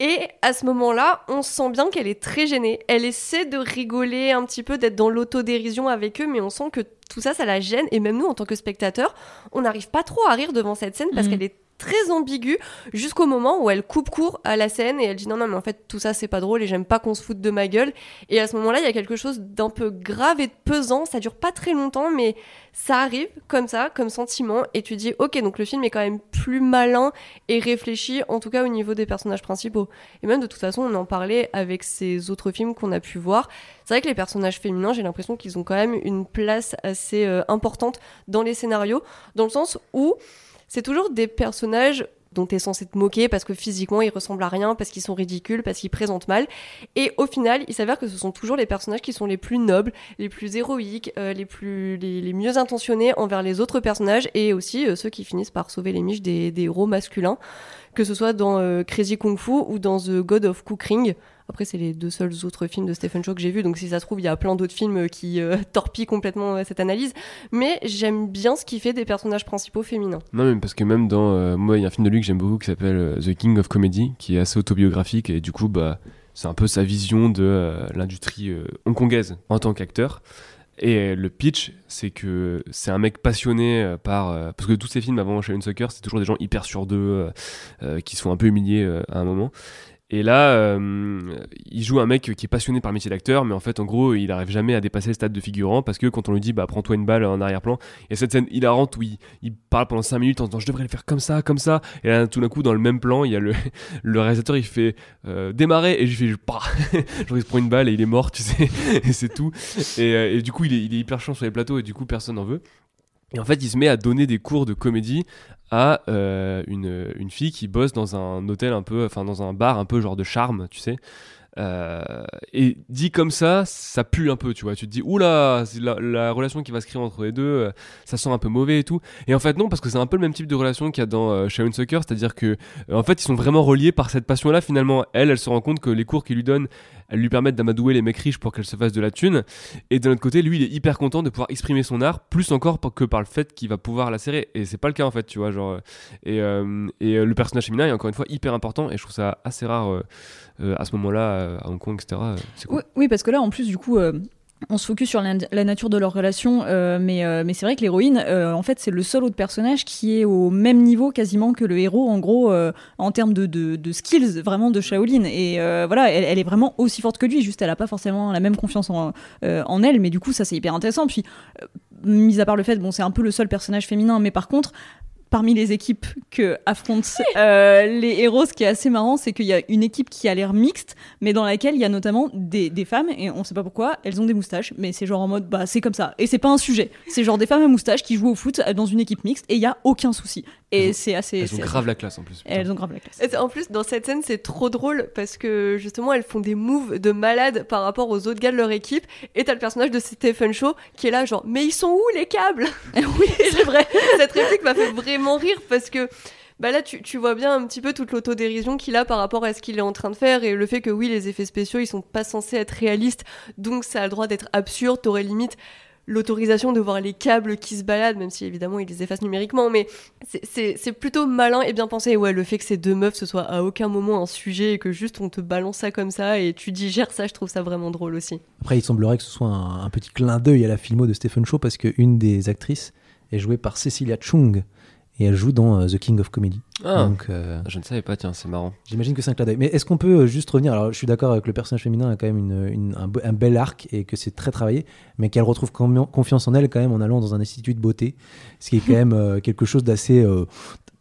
Et à ce moment-là, on sent bien qu'elle est très gênée. Elle essaie de rigoler un petit peu, d'être dans l'autodérision avec eux, mais on sent que tout ça, ça la gêne. Et même nous, en tant que spectateurs, on n'arrive pas trop à rire devant cette scène parce Mhm. qu'elle est très ambiguë jusqu'au moment où elle coupe court à la scène et elle dit non non mais en fait tout ça c'est pas drôle et j'aime pas qu'on se foute de ma gueule et à ce moment-là il y a quelque chose d'un peu grave et de pesant ça dure pas très longtemps mais ça arrive comme ça, comme sentiment, et tu dis, ok, donc le film est quand même plus malin et réfléchi, en tout cas au niveau des personnages principaux. Et même de toute façon, on en parlait avec ces autres films qu'on a pu voir. C'est vrai que les personnages féminins, j'ai l'impression qu'ils ont quand même une place assez euh, importante dans les scénarios, dans le sens où c'est toujours des personnages dont tu es censé te moquer parce que physiquement ils ressemblent à rien, parce qu'ils sont ridicules, parce qu'ils présentent mal. Et au final, il s'avère que ce sont toujours les personnages qui sont les plus nobles, les plus héroïques, euh, les, plus, mieux intentionnés envers les autres personnages et aussi euh, ceux qui finissent par sauver les miches des, des héros masculins, que ce soit dans euh, Crazy Kung Fu ou dans The God of Cooking. Après, c'est les deux seuls autres films de Stephen Chow que j'ai vus, donc si ça se trouve, il y a plein d'autres films qui euh, torpillent complètement euh, cette analyse. Mais j'aime bien ce qui fait des personnages principaux féminins. Non, mais parce que même dans. euh, moi, il y a un film de lui que j'aime beaucoup qui s'appelle euh, The King of Comedy, qui est assez autobiographique et du coup, bah, c'est un peu sa vision de euh, l'industrie euh, hongkongaise en tant qu'acteur. Et euh, le pitch, c'est que c'est un mec passionné euh, par. euh, parce que tous ces films avant Shaolin Soccer, c'est toujours des gens hyper sûrs d'eux, euh, euh, qui se font un peu humiliés euh, à un moment. Et là, euh, il joue un mec qui est passionné par le métier d'acteur, mais en fait, en gros, il arrive jamais à dépasser le stade de figurant parce que quand on lui dit, bah, prends-toi une balle en arrière-plan, il y a cette scène hilarante où il, il parle pendant 5 minutes en disant, je devrais le faire comme ça, comme ça. Et là, tout d'un coup, dans le même plan, il y a le, réalisateur, il fait euh, démarrer, et je fais, bah, genre, il prend une balle et il est mort, tu sais, et c'est tout. Et, euh, et du coup, il est, il est hyper chiant sur les plateaux et du coup, personne n'en veut. Et en fait, il se met à donner des cours de comédie à euh, une, fille qui bosse dans un hôtel un peu, enfin dans un bar un peu genre de charme, tu sais. Euh, et dit comme ça, ça pue un peu, tu vois. Tu te dis, oula, la, la relation qui va se créer entre les deux, euh, ça sent un peu mauvais et tout. Et en fait, non, parce que c'est un peu le même type de relation qu'il y a dans Shaolin Soccer, c'est-à-dire que, en fait, ils sont vraiment reliés par cette passion-là. Finalement, elle, elle se rend compte que les cours qu'il lui donne, elles lui permettent d'amadouer les mecs riches pour qu'elle se fasse de la thune. Et de l'autre côté, lui, il est hyper content de pouvoir exprimer son art, plus encore que par le fait qu'il va pouvoir la serrer. Et c'est pas le cas, en fait, tu vois. Genre, euh, et euh, et euh, le personnage féminin est encore une fois hyper important, et je trouve ça assez rare à ce moment-là, à Hong Kong, etc. Oui, parce que là, en plus, du coup, on se focus sur la, nature de leur relation, euh, mais, euh, mais c'est vrai que l'héroïne, euh, en fait, c'est le seul autre personnage qui est au même niveau quasiment que le héros, en gros, en termes de, de, skills vraiment de Shaolin. Et voilà, elle, est vraiment aussi forte que lui, juste elle a pas forcément la même confiance en, en elle, mais du coup, ça c'est hyper intéressant. Puis, mis à part le fait, bon, c'est un peu le seul personnage féminin, mais par contre, parmi les équipes que affrontent euh, les héros, ce qui est assez marrant, c'est qu'il y a une équipe qui a l'air mixte, mais dans laquelle il y a notamment des, des femmes, et on sait pas pourquoi, elles ont des moustaches, mais c'est genre en mode, bah c'est comme ça. Et c'est pas un sujet. C'est genre des femmes à moustaches qui jouent au foot dans une équipe mixte, et il y a aucun souci. Et c'est assez. Elles ont grave la classe en plus. putain. Elles ont grave la classe. Et En plus, dans cette scène, c'est trop drôle parce que justement, elles font des moves de malade par rapport aux autres gars de leur équipe. Et t'as le personnage de Stephen Shaw qui est là, genre, mais ils sont où les câbles? Oui, c'est vrai. Cette réplique m'a fait vraiment rire parce que. Bah là, tu, tu vois bien un petit peu toute l'autodérision qu'il a par rapport à ce qu'il est en train de faire et le fait que oui, les effets spéciaux, ils sont pas censés être réalistes, donc ça a le droit d'être absurde. T'aurais limite l'autorisation de voir les câbles qui se baladent, même si évidemment ils les effacent numériquement, mais c'est- plutôt malin et bien pensé. Ouais, le fait que ces deux meufs ce soit à aucun moment un sujet et que juste on te balance ça comme ça et tu digères ça, je trouve ça vraiment drôle aussi. Après, il semblerait que ce soit un, un petit clin d'œil à la filmo de Stephen Chow parce qu'une des actrices est jouée par Cecilia Chung et elle joue dans euh, The King of Comedy. Ah, Donc, euh, je ne savais pas, tiens, c'est marrant. j'imagine que c'est un clin d'œil. Mais est-ce qu'on peut euh, juste revenir? Alors, je suis d'accord avec le personnage féminin a quand même une, une- un, be- un bel arc et que c'est très travaillé, mais qu'elle retrouve confiance en elle quand même en allant dans un institut de beauté, ce qui est quand même euh, quelque chose d'assez euh,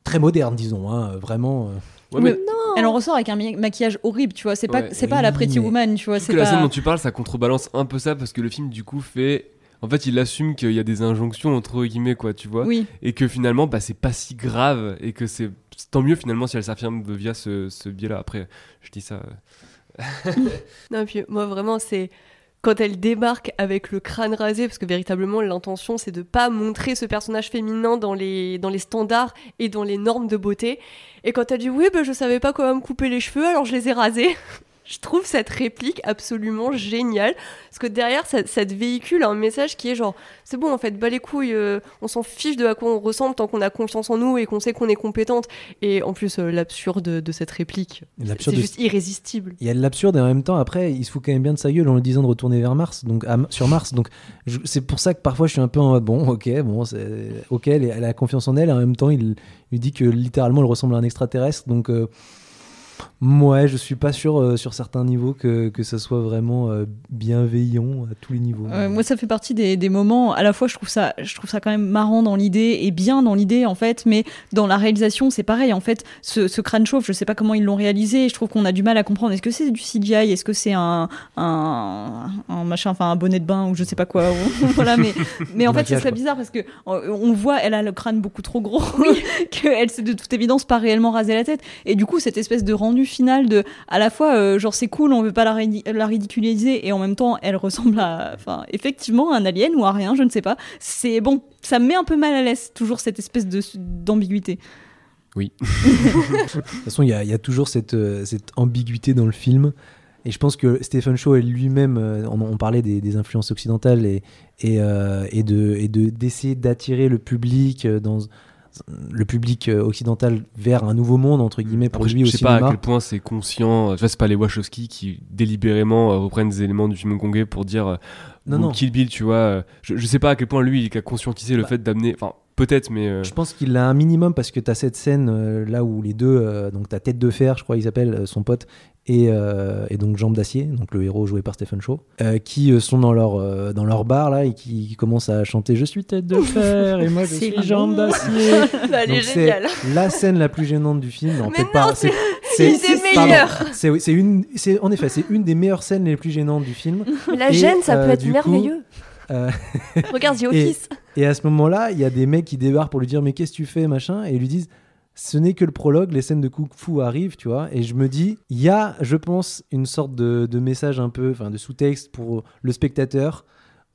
très moderne, disons. hein, vraiment. euh. Ouais, mais Elle en ressort avec un maquillage horrible, tu vois. C'est pas, Ouais, c'est pas à la Pretty mais- Woman, tu vois. C'est que la pas. scène dont tu parles, ça contrebalance un peu ça parce que le film du coup fait. En fait, il assume qu'il y a des injonctions entre guillemets, quoi, tu vois. Oui. Et que finalement, bah, c'est pas si grave et que c'est tant mieux finalement si elle s'affirme via ce, ce biais-là. Après, je dis ça. euh, Non, puis moi vraiment, c'est quand elle débarque avec le crâne rasé, parce que véritablement l'intention c'est de pas montrer ce personnage féminin dans les, dans les standards et dans les normes de beauté. Et quand elle dit oui, bah, je savais pas comment me couper les cheveux, alors je les ai rasés. Je trouve cette réplique absolument géniale. Parce que derrière, ça, ça te véhicule un message qui est genre c'est bon, en fait, bas les couilles, euh, on s'en fiche de à quoi on ressemble tant qu'on a confiance en nous et qu'on sait qu'on est compétente. Et en plus, euh, l'absurde de cette réplique, c'est juste irrésistible. Il y a de l'absurde et en même temps, après, il se fout quand même bien de sa gueule en lui disant de retourner vers Mars, donc à- sur Mars. Donc c'est pour ça que parfois je suis un peu en mode bon, ok, bon, ok, elle, elle a confiance en elle. Et en même temps, il lui dit que littéralement elle ressemble à un extraterrestre. Donc euh, Ouais, je suis pas sûr euh, sur certains niveaux que, que ça soit vraiment euh, bienveillant à tous les niveaux. Euh, moi, ça fait partie des, des moments. À la fois, je trouve ça, je trouve ça quand même marrant dans l'idée et bien dans l'idée en fait, mais dans la réalisation, c'est pareil. En fait, ce, ce crâne chauve, je sais pas comment ils l'ont réalisé. Je trouve qu'on a du mal à comprendre. Est-ce que c'est du CGI Est-ce que c'est un, un, un machin, enfin un bonnet de bain ou je sais pas quoi? voilà, mais mais en fait, c'est très bizarre parce que on voit, elle a le crâne beaucoup trop gros, qu'elle s'est de toute évidence pas réellement rasé la tête. Et du coup, cette espèce de rendu final de, à la fois, euh, genre c'est cool, on veut pas la, ridi- la ridiculiser, et en même temps, elle ressemble à, enfin, effectivement, à un alien ou à rien, je ne sais pas. C'est bon, ça me met un peu mal à l'aise, toujours cette espèce de d'ambiguïté. Oui. De toute façon, il y a, il y a toujours cette, euh, cette ambiguïté dans le film. Et je pense que Stephen Shaw est lui-même, euh, on, on parlait des, des influences occidentales et, et, euh, et de et de d'essayer d'attirer le public dans le public euh, occidental vers un nouveau monde entre guillemets pour Après, lui je au sais pas à quel point c'est conscient. vois, c'est pas les Wachowski qui délibérément euh, reprennent des éléments du film hongkongais pour dire euh, Non, non. Kill Bill, tu vois. Je, je sais pas à quel point lui il a conscientisé le Bah. fait d'amener. Enfin, peut-être, mais. euh, Je pense qu'il a un minimum parce que tu as cette scène euh, là où les deux, euh, donc ta tête de fer, je crois il s'appelle euh, son pote, et, euh, et donc Jambe d'acier, donc le héros joué par Stephen Shaw, euh, qui euh, sont dans leur, euh, dans leur bar là et qui, qui commencent à chanter Je suis tête de fer et moi je suis jambe d'acier. Donc, c'est la scène la plus gênante du film. Non, peut-être pas. c'est- c'est une, c'est en effet, c'est une des meilleures scènes les plus gênantes du film. La Et, gêne, ça peut être coup, merveilleux. Euh, Regarde The et- Office. et à ce moment-là, il y a des mecs qui débarquent pour lui dire mais qu'est-ce que tu fais machin et ils lui disent ce n'est que le prologue, les scènes de kung fu arrivent, tu vois. Et je me dis, il y a, je pense, une sorte de, message un peu, enfin de sous-texte pour le spectateur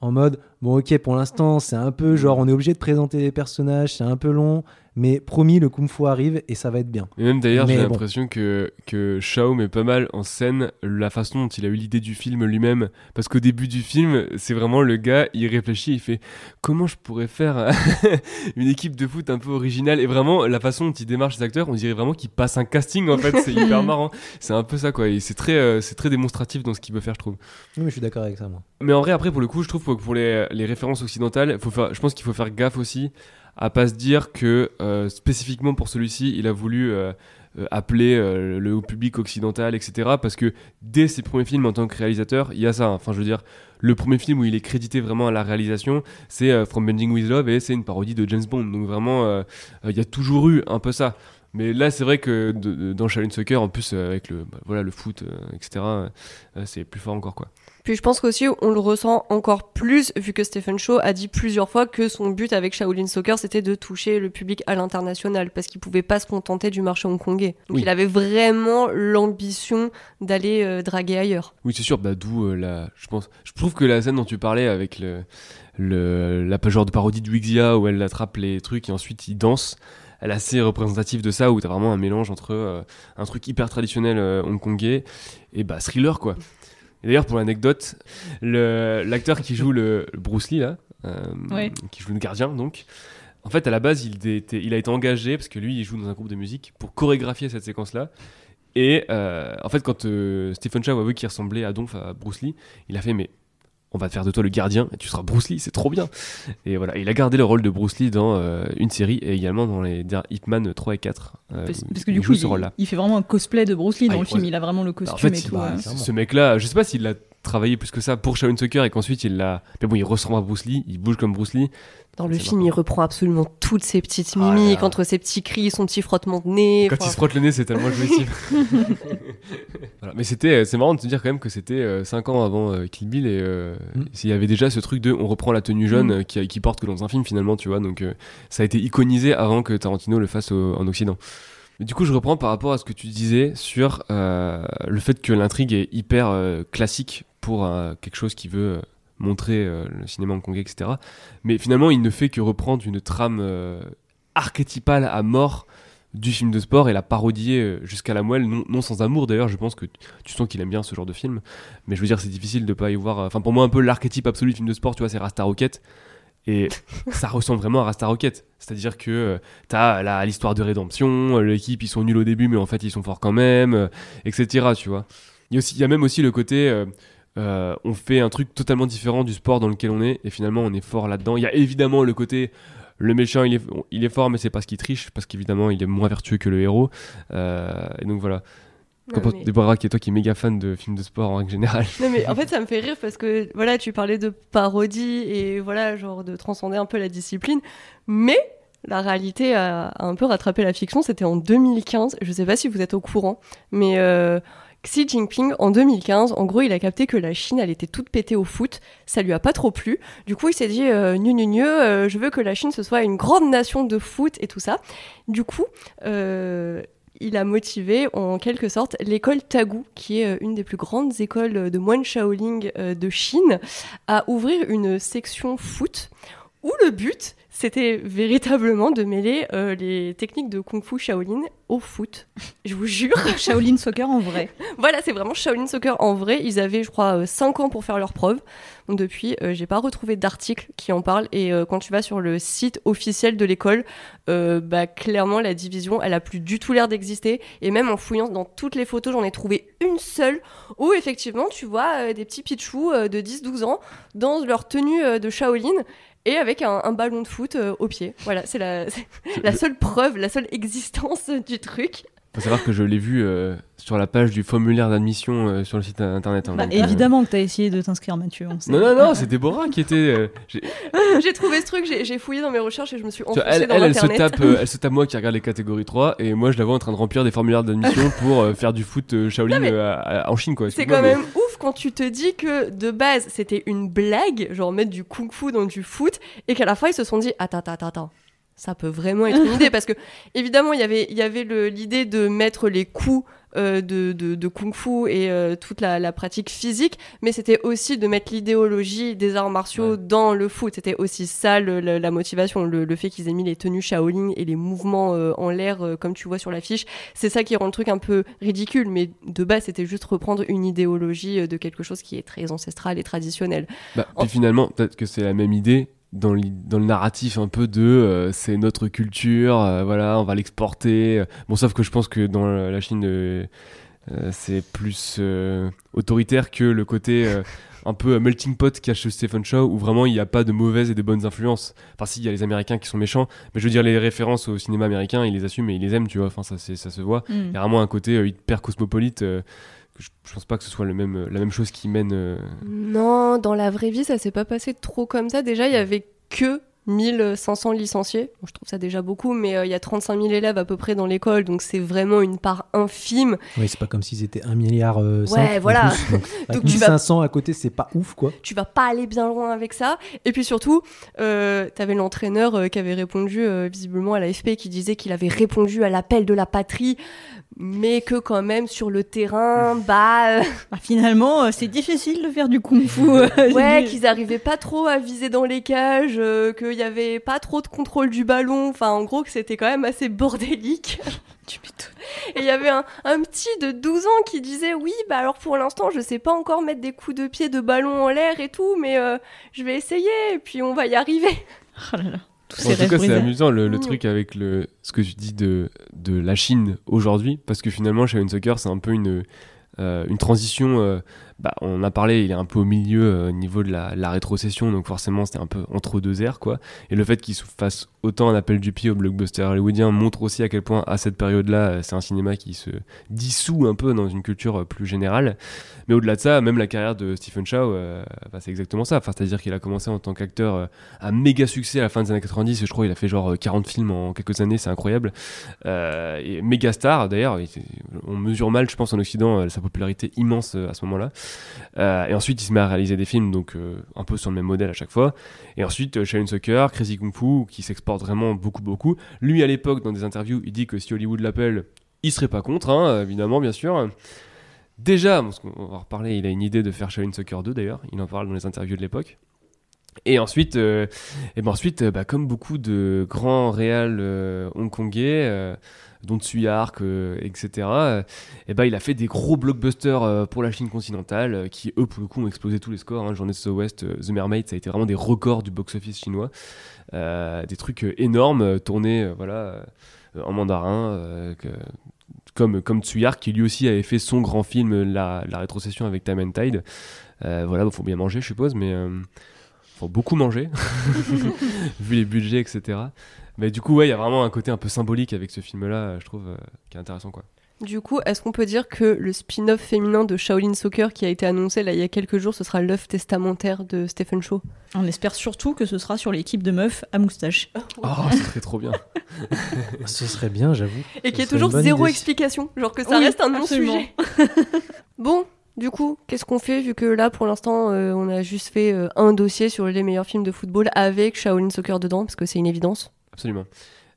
en mode bon ok pour l'instant c'est un peu genre on est obligé de présenter les personnages c'est un peu long mais promis le kung fu arrive et ça va être bien Et même d'ailleurs, j'ai bon. l'impression que, que Shao met pas mal en scène la façon dont il a eu l'idée du film lui-même. Parce qu'au début du film, c'est vraiment le gars, il réfléchit, il fait comment je pourrais faire une équipe de foot un peu originale? Et vraiment, la façon dont il démarche les acteurs, on dirait vraiment qu'il passe un casting en fait. C'est hyper marrant. C'est un peu ça quoi. Et c'est très, euh, c'est très démonstratif dans ce qu'il veut faire, je trouve. oui mais je suis d'accord avec ça moi Mais en vrai, après, pour le coup, je trouve que pour les, les références occidentales, faut faire, je pense qu'il faut faire gaffe aussi à pas se dire que euh, spécifiquement pour celui-ci, il a voulu euh, euh, appeler euh, le public occidental, etc. Parce que dès ses premiers films en tant que réalisateur, il y a ça. hein. Enfin, je veux dire, le premier film où il est crédité vraiment à la réalisation, c'est From Bending with Love et c'est une parodie de James Bond. Donc vraiment, il y a toujours eu un peu ça. Mais là, c'est vrai que de- de- dans Shaolin Soccer, en plus avec le, bah, voilà, le foot, etc., c'est plus fort encore quoi. Puis je pense qu'aussi on le ressent encore plus vu que Stephen Shaw a dit plusieurs fois que son but avec Shaolin Soccer c'était de toucher le public à l'international parce qu'il pouvait pas se contenter du marché hongkongais. Donc Oui. il avait vraiment l'ambition d'aller euh, draguer ailleurs. Oui, c'est sûr, bah, d'où euh, la. Je pense. Je trouve que la scène dont tu parlais avec le, le la genre de parodie de Wixia où elle attrape les trucs et ensuite il danse, elle est assez représentative de ça où t'as vraiment un mélange entre euh, un truc hyper traditionnel euh, hongkongais et bah thriller quoi. Et d'ailleurs pour l'anecdote, l'acteur qui joue le, le Bruce Lee là, euh, Ouais. qui joue le gardien donc. En fait, à la base, il, était- il a été engagé parce que lui, il joue dans un groupe de musique pour chorégraphier cette séquence-là. Et euh, en fait, quand euh, Stephen Chow a vu qu'il ressemblait à Donf, à Bruce Lee, il a fait Mais on va te faire de toi le gardien et tu seras Bruce Lee, c'est trop bien. Et voilà, il a gardé le rôle de Bruce Lee dans euh, une série et également dans les Hitman 3 et 4. euh, Parce, que il du coup, joue il, rôle-là. il fait vraiment un cosplay de Bruce Lee Ah, dans le film. Il a vraiment le costume en fait, et tout. bah, ouais. clairement. ce mec-là, je sais pas s'il l'a travaillé plus que ça pour Shaolin Soccer et qu'ensuite il l'a. Mais bon, il ressemble à Bruce Lee, il bouge comme Bruce Lee. Dans le C'est film, marrant. il reprend absolument toutes ses petites Ah là mimiques là. entre ses petits cris, son petit frottement de nez. Quand enfin, il se frotte le nez, c'est tellement jouissif. Voilà. Mais c'était, c'est marrant de te dire quand même que c'était 5 ans avant euh, Kill Bill et euh, Mm. s'il y avait déjà ce truc de on reprend la tenue jeune Mm. euh, qui, qui porte que dans un film finalement, tu vois. Donc euh, ça a été iconisé avant que Tarantino le fasse au- en Occident. Mais du coup, je reprends par rapport à ce que tu disais sur euh, le fait que l'intrigue est hyper euh, classique pour euh, quelque chose qui veut euh, montrer euh, le cinéma hongkongais, etc. Mais finalement, il ne fait que reprendre une trame euh, archétypale à mort du film de sport et la parodier euh, jusqu'à la moelle, non, non sans amour d'ailleurs, je pense que tu- tu sens qu'il aime bien ce genre de film, mais je veux dire c'est difficile de pas y voir, enfin pour moi un peu l'archétype absolu du film de sport, tu vois, c'est Rasta Rocket, et ça ressemble vraiment à Rasta Rocket, c'est-à-dire que t'as là l'histoire de rédemption, l'équipe ils sont nuls au début mais en fait ils sont forts quand même, etc. Tu vois. Il y, a aussi, il y a même aussi le côté... euh, euh, on fait un truc totalement différent du sport dans lequel on est et finalement on est fort là-dedans. Il y a évidemment le côté le méchant il est, il est fort mais c'est parce qu'il triche parce qu'évidemment il est moins vertueux que le héros Euh, et donc voilà Qu'en pense mais- Déborah, qui est toi qui est méga fan de films de sport en règle générale. Non mais en fait ça me fait rire parce que voilà tu parlais de parodie et voilà genre de transcender un peu la discipline mais la réalité a, a un peu rattrapé la fiction c'était en 2015 je sais pas si vous êtes au courant mais euh, Xi Jinping en 2015 en gros il a capté que la Chine elle était toute pétée au foot. Ça lui a pas trop plu. Du coup il s'est dit euh, gnu gnu, euh, je veux que la Chine ce soit une grande nation de foot et tout ça. Du coup euh, il a motivé en quelque sorte l'école Tagu, qui est euh, une des plus grandes écoles de moines Shaolin de Chine, à ouvrir une section foot où le but c'était véritablement de mêler les techniques de kung fu Shaolin au foot. Je vous jure. Shaolin Soccer en vrai. Voilà, c'est vraiment Shaolin Soccer en vrai. Ils avaient, je crois, 5 ans pour faire leurs preuves. Donc depuis, euh, j'ai pas retrouvé d'article qui en parle. Et euh, quand tu vas sur le site officiel de l'école, euh, bah clairement la division, elle a plus du tout l'air d'exister. Et même en fouillant dans toutes les photos, j'en ai trouvé une seule où effectivement tu vois euh, des petits pitchous euh, de 10-12 ans dans leur tenue euh, de Shaolin. Et avec un, un ballon de foot euh, au pied. Voilà, c'est la, c'est la seule preuve, la seule existence du truc. Faut savoir que je l'ai vu euh, sur la page du formulaire d'admission euh, sur le site internet. hein, Bah, donc, euh, évidemment que t'as essayé de t'inscrire, Mathieu. on sait. Non, non, non, c'est Déborah qui était. euh, j'ai- trouvé ce truc, j'ai fouillé dans mes recherches et je me suis tu enfoncée elle, dans elle, elle se tape, euh, elle se tape moi qui regarde les catégories 3 et moi je la vois en train de remplir des formulaires d'admission pour euh, faire du foot euh, Shaolin Non, mais euh, à- à- en Chine quoi. C'est quand mais- même ouf quand tu te dis que de base c'était une blague, genre mettre du kung fu dans du foot, et qu'à la fin ils se sont dit attends, attends, attends, ça peut vraiment être une idée parce que évidemment il y avait, il y avait l'idée de mettre les coups euh, de, de, de kung fu et euh, toute la, la pratique physique, mais c'était aussi de mettre l'idéologie des arts martiaux Ouais. dans le foot. C'était aussi ça le- le- la motivation, le, le fait qu'ils aient mis les tenues Shaolin et les mouvements euh, en l'air euh, comme tu vois sur l'affiche. C'est ça qui rend le truc un peu ridicule, mais de base c'était juste reprendre une idéologie euh, de quelque chose qui est très ancestral et traditionnel. Bah, En- puis finalement, peut-être que c'est la même idée dans, l'i- dans le narratif un peu de euh, c'est notre culture, euh, voilà, on va l'exporter. Bon, sauf que je pense que dans la Chine, euh, c'est plus autoritaire que le côté un peu melting pot qu'a chez Stephen Chow, où vraiment il n'y a pas de mauvaises et de bonnes influences. Enfin, si, il y a les Américains qui sont méchants, mais je veux dire, les références au cinéma américain, ils les assument et ils les aiment, tu vois, enfin, ça, ça se voit. Mm. Il y a vraiment un côté hyper cosmopolite. Je, je pense pas que ce soit le même, la même chose qui mène. euh, Non, dans la vraie vie ça s'est pas passé trop comme ça. Déjà il y avait que 1500 licenciés. Bon, je trouve ça déjà beaucoup, mais euh, il y a 35 000 élèves à peu près dans l'école, donc c'est vraiment une part infime. Oui, c'est pas comme s'ils étaient 1 milliard. euh, Ouais, voilà. plus, donc, avec Donc tu vas- 1500 à côté, c'est pas ouf, quoi. tu vas pas aller bien loin avec ça. Et puis surtout, euh, t'avais l'entraîneur euh, qui avait répondu euh, visiblement à l'AFP qui disait qu'il avait répondu à l'appel de la patrie, mais que quand même sur le terrain, bah euh, Bah, finalement, euh, c'est difficile de faire du kung-fu. ouais, qu'ils arrivaient pas trop à viser dans les cages, euh, qu'il y avait pas trop de contrôle du ballon. Enfin, en gros, que c'était quand même assez bordélique. Tu. Et il y avait un, un petit de 12 ans qui disait oui, bah alors pour l'instant, je sais pas encore mettre des coups de pied de ballon en l'air et tout, mais euh, je vais essayer et puis on va y arriver. Oh là là. Tous Bon, ces en tout cas, c'est amusant le, le Mmh. truc avec le, ce que tu dis de, de la Chine aujourd'hui, parce que finalement, Shaolin Soccer, c'est un peu une, euh, une transition. euh, bah, on a parlé, il est un peu au milieu euh, au niveau de la, rétrocession, donc forcément, c'était un peu entre deux airs, quoi. Et le fait qu'il se fasse autant un appel du pied au blockbuster hollywoodien montre aussi à quel point, à cette période-là, euh, c'est un cinéma qui se dissout un peu dans une culture euh, plus générale. Mais au-delà de ça, même la carrière de Stephen Chow, bah, c'est exactement ça. C'est-à-dire qu'il a commencé en tant qu'acteur à méga succès à la fin des années 90. Je crois il a fait genre euh, 40 films en quelques années, c'est incroyable. Et méga star d'ailleurs. On mesure mal, je pense, en Occident, sa popularité immense à ce moment-là. Euh, et ensuite, il se met à réaliser des films, donc euh, un peu sur le même modèle à chaque fois. Et ensuite, euh, Shaolin Soccer, Crazy Kung Fu, qui s'exporte vraiment beaucoup, beaucoup. Lui, à l'époque, dans des interviews, il dit que si Hollywood l'appelle, il serait pas contre, hein, évidemment, bien sûr. Déjà, qu'on va reparler, il a une idée de faire Shaolin Soccer 2 d'ailleurs, il en parle dans les interviews de l'époque. Et ensuite, euh, et ben ensuite euh, bah, comme beaucoup de grands réals euh, hongkongais, euh, dont euh, etc., et ben il a fait des gros blockbusters pour la Chine continentale qui, eux, pour le coup, ont explosé tous les scores. Hein. Journée de Southwest, euh, The Mermaid, ça a été vraiment des records du box-office chinois. Des trucs énormes, tournés voilà, en mandarin, que- comme, comme Tsuyark, qui lui aussi avait fait son grand film, La, la rétrocession avec Time and Tide. Voilà, il faut bien manger, je suppose, mais faut beaucoup manger, vu les budgets, etc. Mais du coup, ouais, il y a vraiment un côté un peu symbolique avec ce film-là, je trouve, euh, qui est intéressant, quoi. Du coup, est-ce qu'on peut dire que le spin-off féminin de Shaolin Soccer qui a été annoncé là il y a quelques jours, ce sera l'œuvre testamentaire de Stephen Shaw On espère surtout que ce sera sur l'équipe de meufs à moustache. Oh, ce serait trop bien. Ce serait bien, j'avoue. Et qui Ce est serait toujours zéro idée. explication, genre que ça Oui, reste un non-sujet. bon, du coup, qu'est-ce qu'on fait vu que là pour l'instant euh, on a juste fait euh, un dossier sur les meilleurs films de football avec Shaolin Soccer dedans parce que c'est une évidence. Absolument.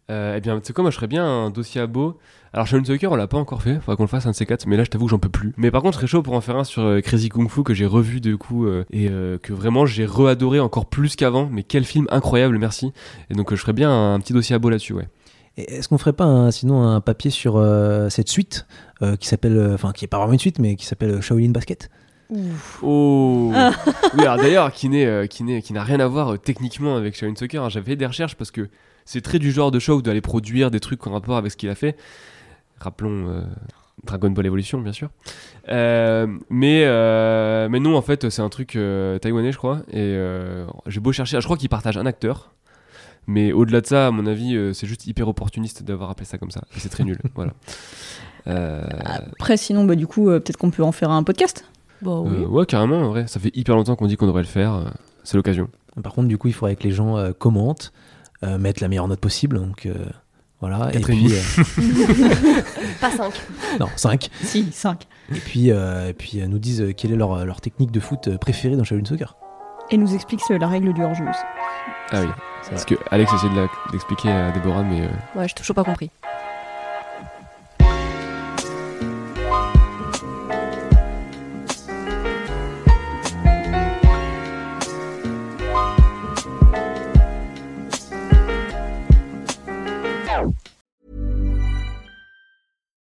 Euh, eh bien, tu sais quoi, moi je ferais bien un dossier à beau. Alors, Shaolin Soccer, on l'a pas encore fait, faudra qu'on le fasse un de ces quatre, mais là je t'avoue que j'en peux plus. Mais par contre, je serais chaud pour en faire un sur euh, Crazy Kung Fu que j'ai revu du coup euh, et euh, que vraiment j'ai re-adoré encore plus qu'avant. Mais quel film incroyable, merci. Et donc, euh, je ferais bien un, petit dossier à beau là-dessus, ouais. Et Est-ce qu'on ferait pas un- sinon un papier sur euh, cette suite euh, qui s'appelle, euh, enfin qui est pas vraiment une suite, mais qui s'appelle euh, Shaolin Basket Oh Oui, alors d'ailleurs, qui n'est, euh, qui n'est, qui n'a rien à voir euh, techniquement avec Shaolin Soccer. hein. J'avais fait des recherches parce que c'est très du genre de show d'aller produire des trucs en rapport avec ce qu'il a fait. Rappelons euh, Dragon Ball Evolution, bien sûr. Euh, mais, euh, mais non, en fait, c'est un truc euh, taïwanais, je crois. Et euh, j'ai beau chercher, je crois qu'ils partagent un acteur. Mais au-delà de ça, à mon avis, euh, c'est juste hyper opportuniste d'avoir appelé ça comme ça. Et c'est très nul. voilà. Euh, Après, sinon, bah, du coup, euh, peut-être qu'on peut en faire un podcast. Bon, oui. euh, ouais, carrément, en vrai. Ça fait hyper longtemps qu'on dit qu'on devrait le faire. C'est l'occasion. Par contre, du coup, il faudrait que les gens euh, commentent, euh, mettent la meilleure note possible. Donc euh, voilà. Et Quatre et puis, euh, Pas 5. non, 5. Si, 5. Et puis, euh, et puis euh, nous disent euh, quelle est leur, leur technique de foot préférée dans Shaolin Soccer. Et nous explique euh, la règle du hors-jeu aussi. Ah oui. Parce que Alex essaie de d'expliquer à Déborah, mais euh, Ouais, j'ai toujours pas compris.